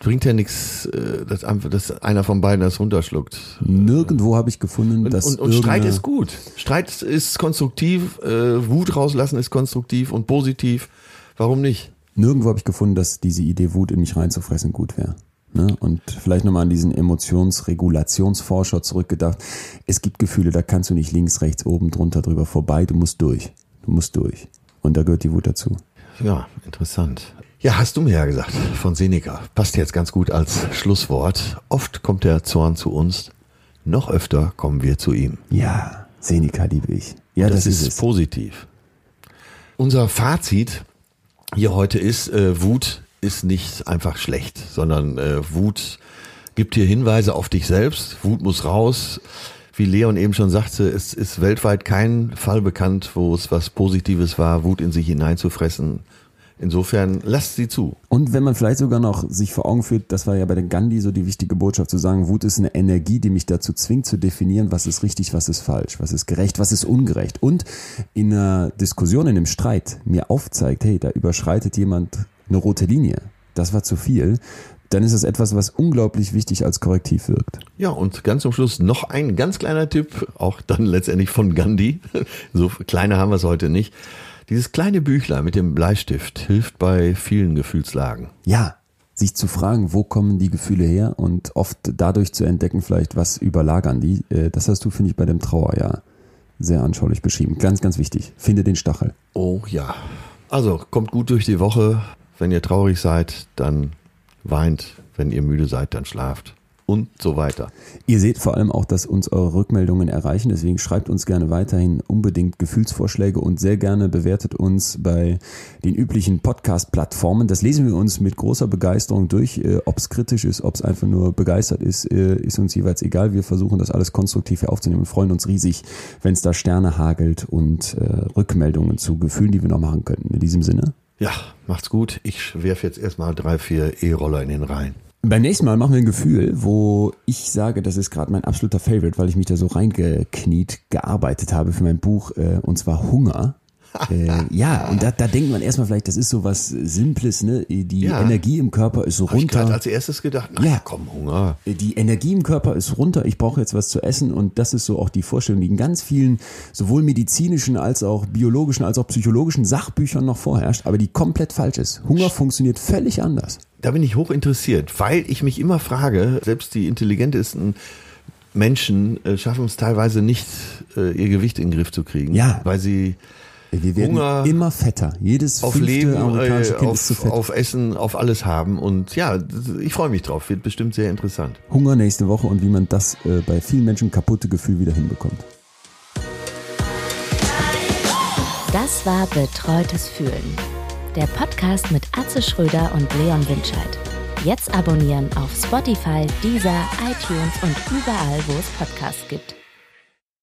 Bringt ja nichts, äh, dass, dass einer von beiden das runterschluckt. Nirgendwo habe ich gefunden, Und, dass und, und Streit irgendeine- ist gut. Streit ist konstruktiv. Äh, Wut rauslassen ist konstruktiv und positiv. Warum nicht? Nirgendwo habe ich gefunden, dass diese Idee, Wut in mich reinzufressen, gut wäre. Ne? Und vielleicht nochmal an diesen Emotionsregulationsforscher zurückgedacht. Es gibt Gefühle, da kannst du nicht links, rechts, oben, drunter, drüber vorbei. Du musst durch. Du musst durch. Und da gehört die Wut dazu. Ja, interessant. Ja, hast du mir ja gesagt, von Seneca. Passt jetzt ganz gut als Schlusswort. Oft kommt der Zorn zu uns, noch öfter kommen wir zu ihm. Ja, Seneca liebe ich. Ja, das, ist, es. positiv. Unser Fazit hier heute ist, äh, Wut ist nicht einfach schlecht, sondern äh, Wut gibt dir Hinweise auf dich selbst. Wut muss raus. Wie Leon eben schon sagte, es ist weltweit kein Fall bekannt, wo es was Positives war, Wut in sich hineinzufressen. Insofern lasst sie zu. Und wenn man vielleicht sogar noch sich vor Augen führt, das war ja bei den Gandhi so die wichtige Botschaft zu sagen, Wut ist eine Energie, die mich dazu zwingt zu definieren, was ist richtig, was ist falsch, was ist gerecht, was ist ungerecht. Und in einer Diskussion, in einem Streit mir aufzeigt, hey, da überschreitet jemand eine rote Linie. Das war zu viel. Dann ist es etwas, was unglaublich wichtig als Korrektiv wirkt. Ja, und ganz zum Schluss noch ein ganz kleiner Tipp, auch dann letztendlich von Gandhi. So kleine haben wir es heute nicht. Dieses kleine Büchlein mit dem Bleistift hilft bei vielen Gefühlslagen. Ja, sich zu fragen, wo kommen die Gefühle her und oft dadurch zu entdecken, vielleicht was überlagern die. Äh, Das hast du, finde ich, bei dem Trauerjahr sehr anschaulich beschrieben. Ganz, ganz wichtig. Finde den Stachel. Oh ja. Also kommt gut durch die Woche. Wenn ihr traurig seid, dann weint. Wenn ihr müde seid, dann schlaft. Und so weiter. Ihr seht vor allem auch, dass uns eure Rückmeldungen erreichen. Deswegen schreibt uns gerne weiterhin unbedingt Gefühlsvorschläge und sehr gerne bewertet uns bei den üblichen Podcast-Plattformen. Das lesen wir uns mit großer Begeisterung durch. Äh, ob es kritisch ist, ob es einfach nur begeistert ist, äh, ist uns jeweils egal. Wir versuchen das alles konstruktiv hier aufzunehmen und freuen uns riesig, wenn es da Sterne hagelt und äh, Rückmeldungen zu Gefühlen, die wir noch machen könnten. In diesem Sinne. Ja, macht's gut. Ich werfe jetzt erstmal drei, vier E-Roller in den Rhein. Beim nächsten Mal machen wir ein Gefühl, wo ich sage, das ist gerade mein absoluter Favorite, weil ich mich da so reingekniet gearbeitet habe für mein Buch, äh, und zwar Hunger. Äh, ja, und da, da denkt man erstmal vielleicht, das ist so was Simples, ne? Die Ja. Energie im Körper ist so Hab ich runter. als erstes gedacht, na Ja. komm, Hunger. Die Energie im Körper ist runter, ich brauche jetzt was zu essen und das ist so auch die Vorstellung, die in ganz vielen sowohl medizinischen als auch biologischen als auch psychologischen Sachbüchern noch vorherrscht, aber die komplett falsch ist. Hunger funktioniert völlig anders. Da bin ich hoch interessiert, weil ich mich immer frage, selbst die intelligentesten Menschen äh, schaffen es teilweise nicht, äh, ihr Gewicht in den Griff zu kriegen. Ja. Weil sie Wir werden Hunger, immer fetter. Jedes auf fünfte Leben, amerikanische äh, Kind ist zu auf, fett. auf Essen, auf alles haben. Und ja, ich freue mich drauf. Wird bestimmt sehr interessant. Hunger nächste Woche und wie man das äh, bei vielen Menschen kaputte Gefühl wieder hinbekommt. Das war Betreutes Fühlen. Der Podcast mit Atze Schröder und Leon Winscheid. Jetzt abonnieren auf Spotify, Deezer, iTunes und überall, wo es Podcasts gibt.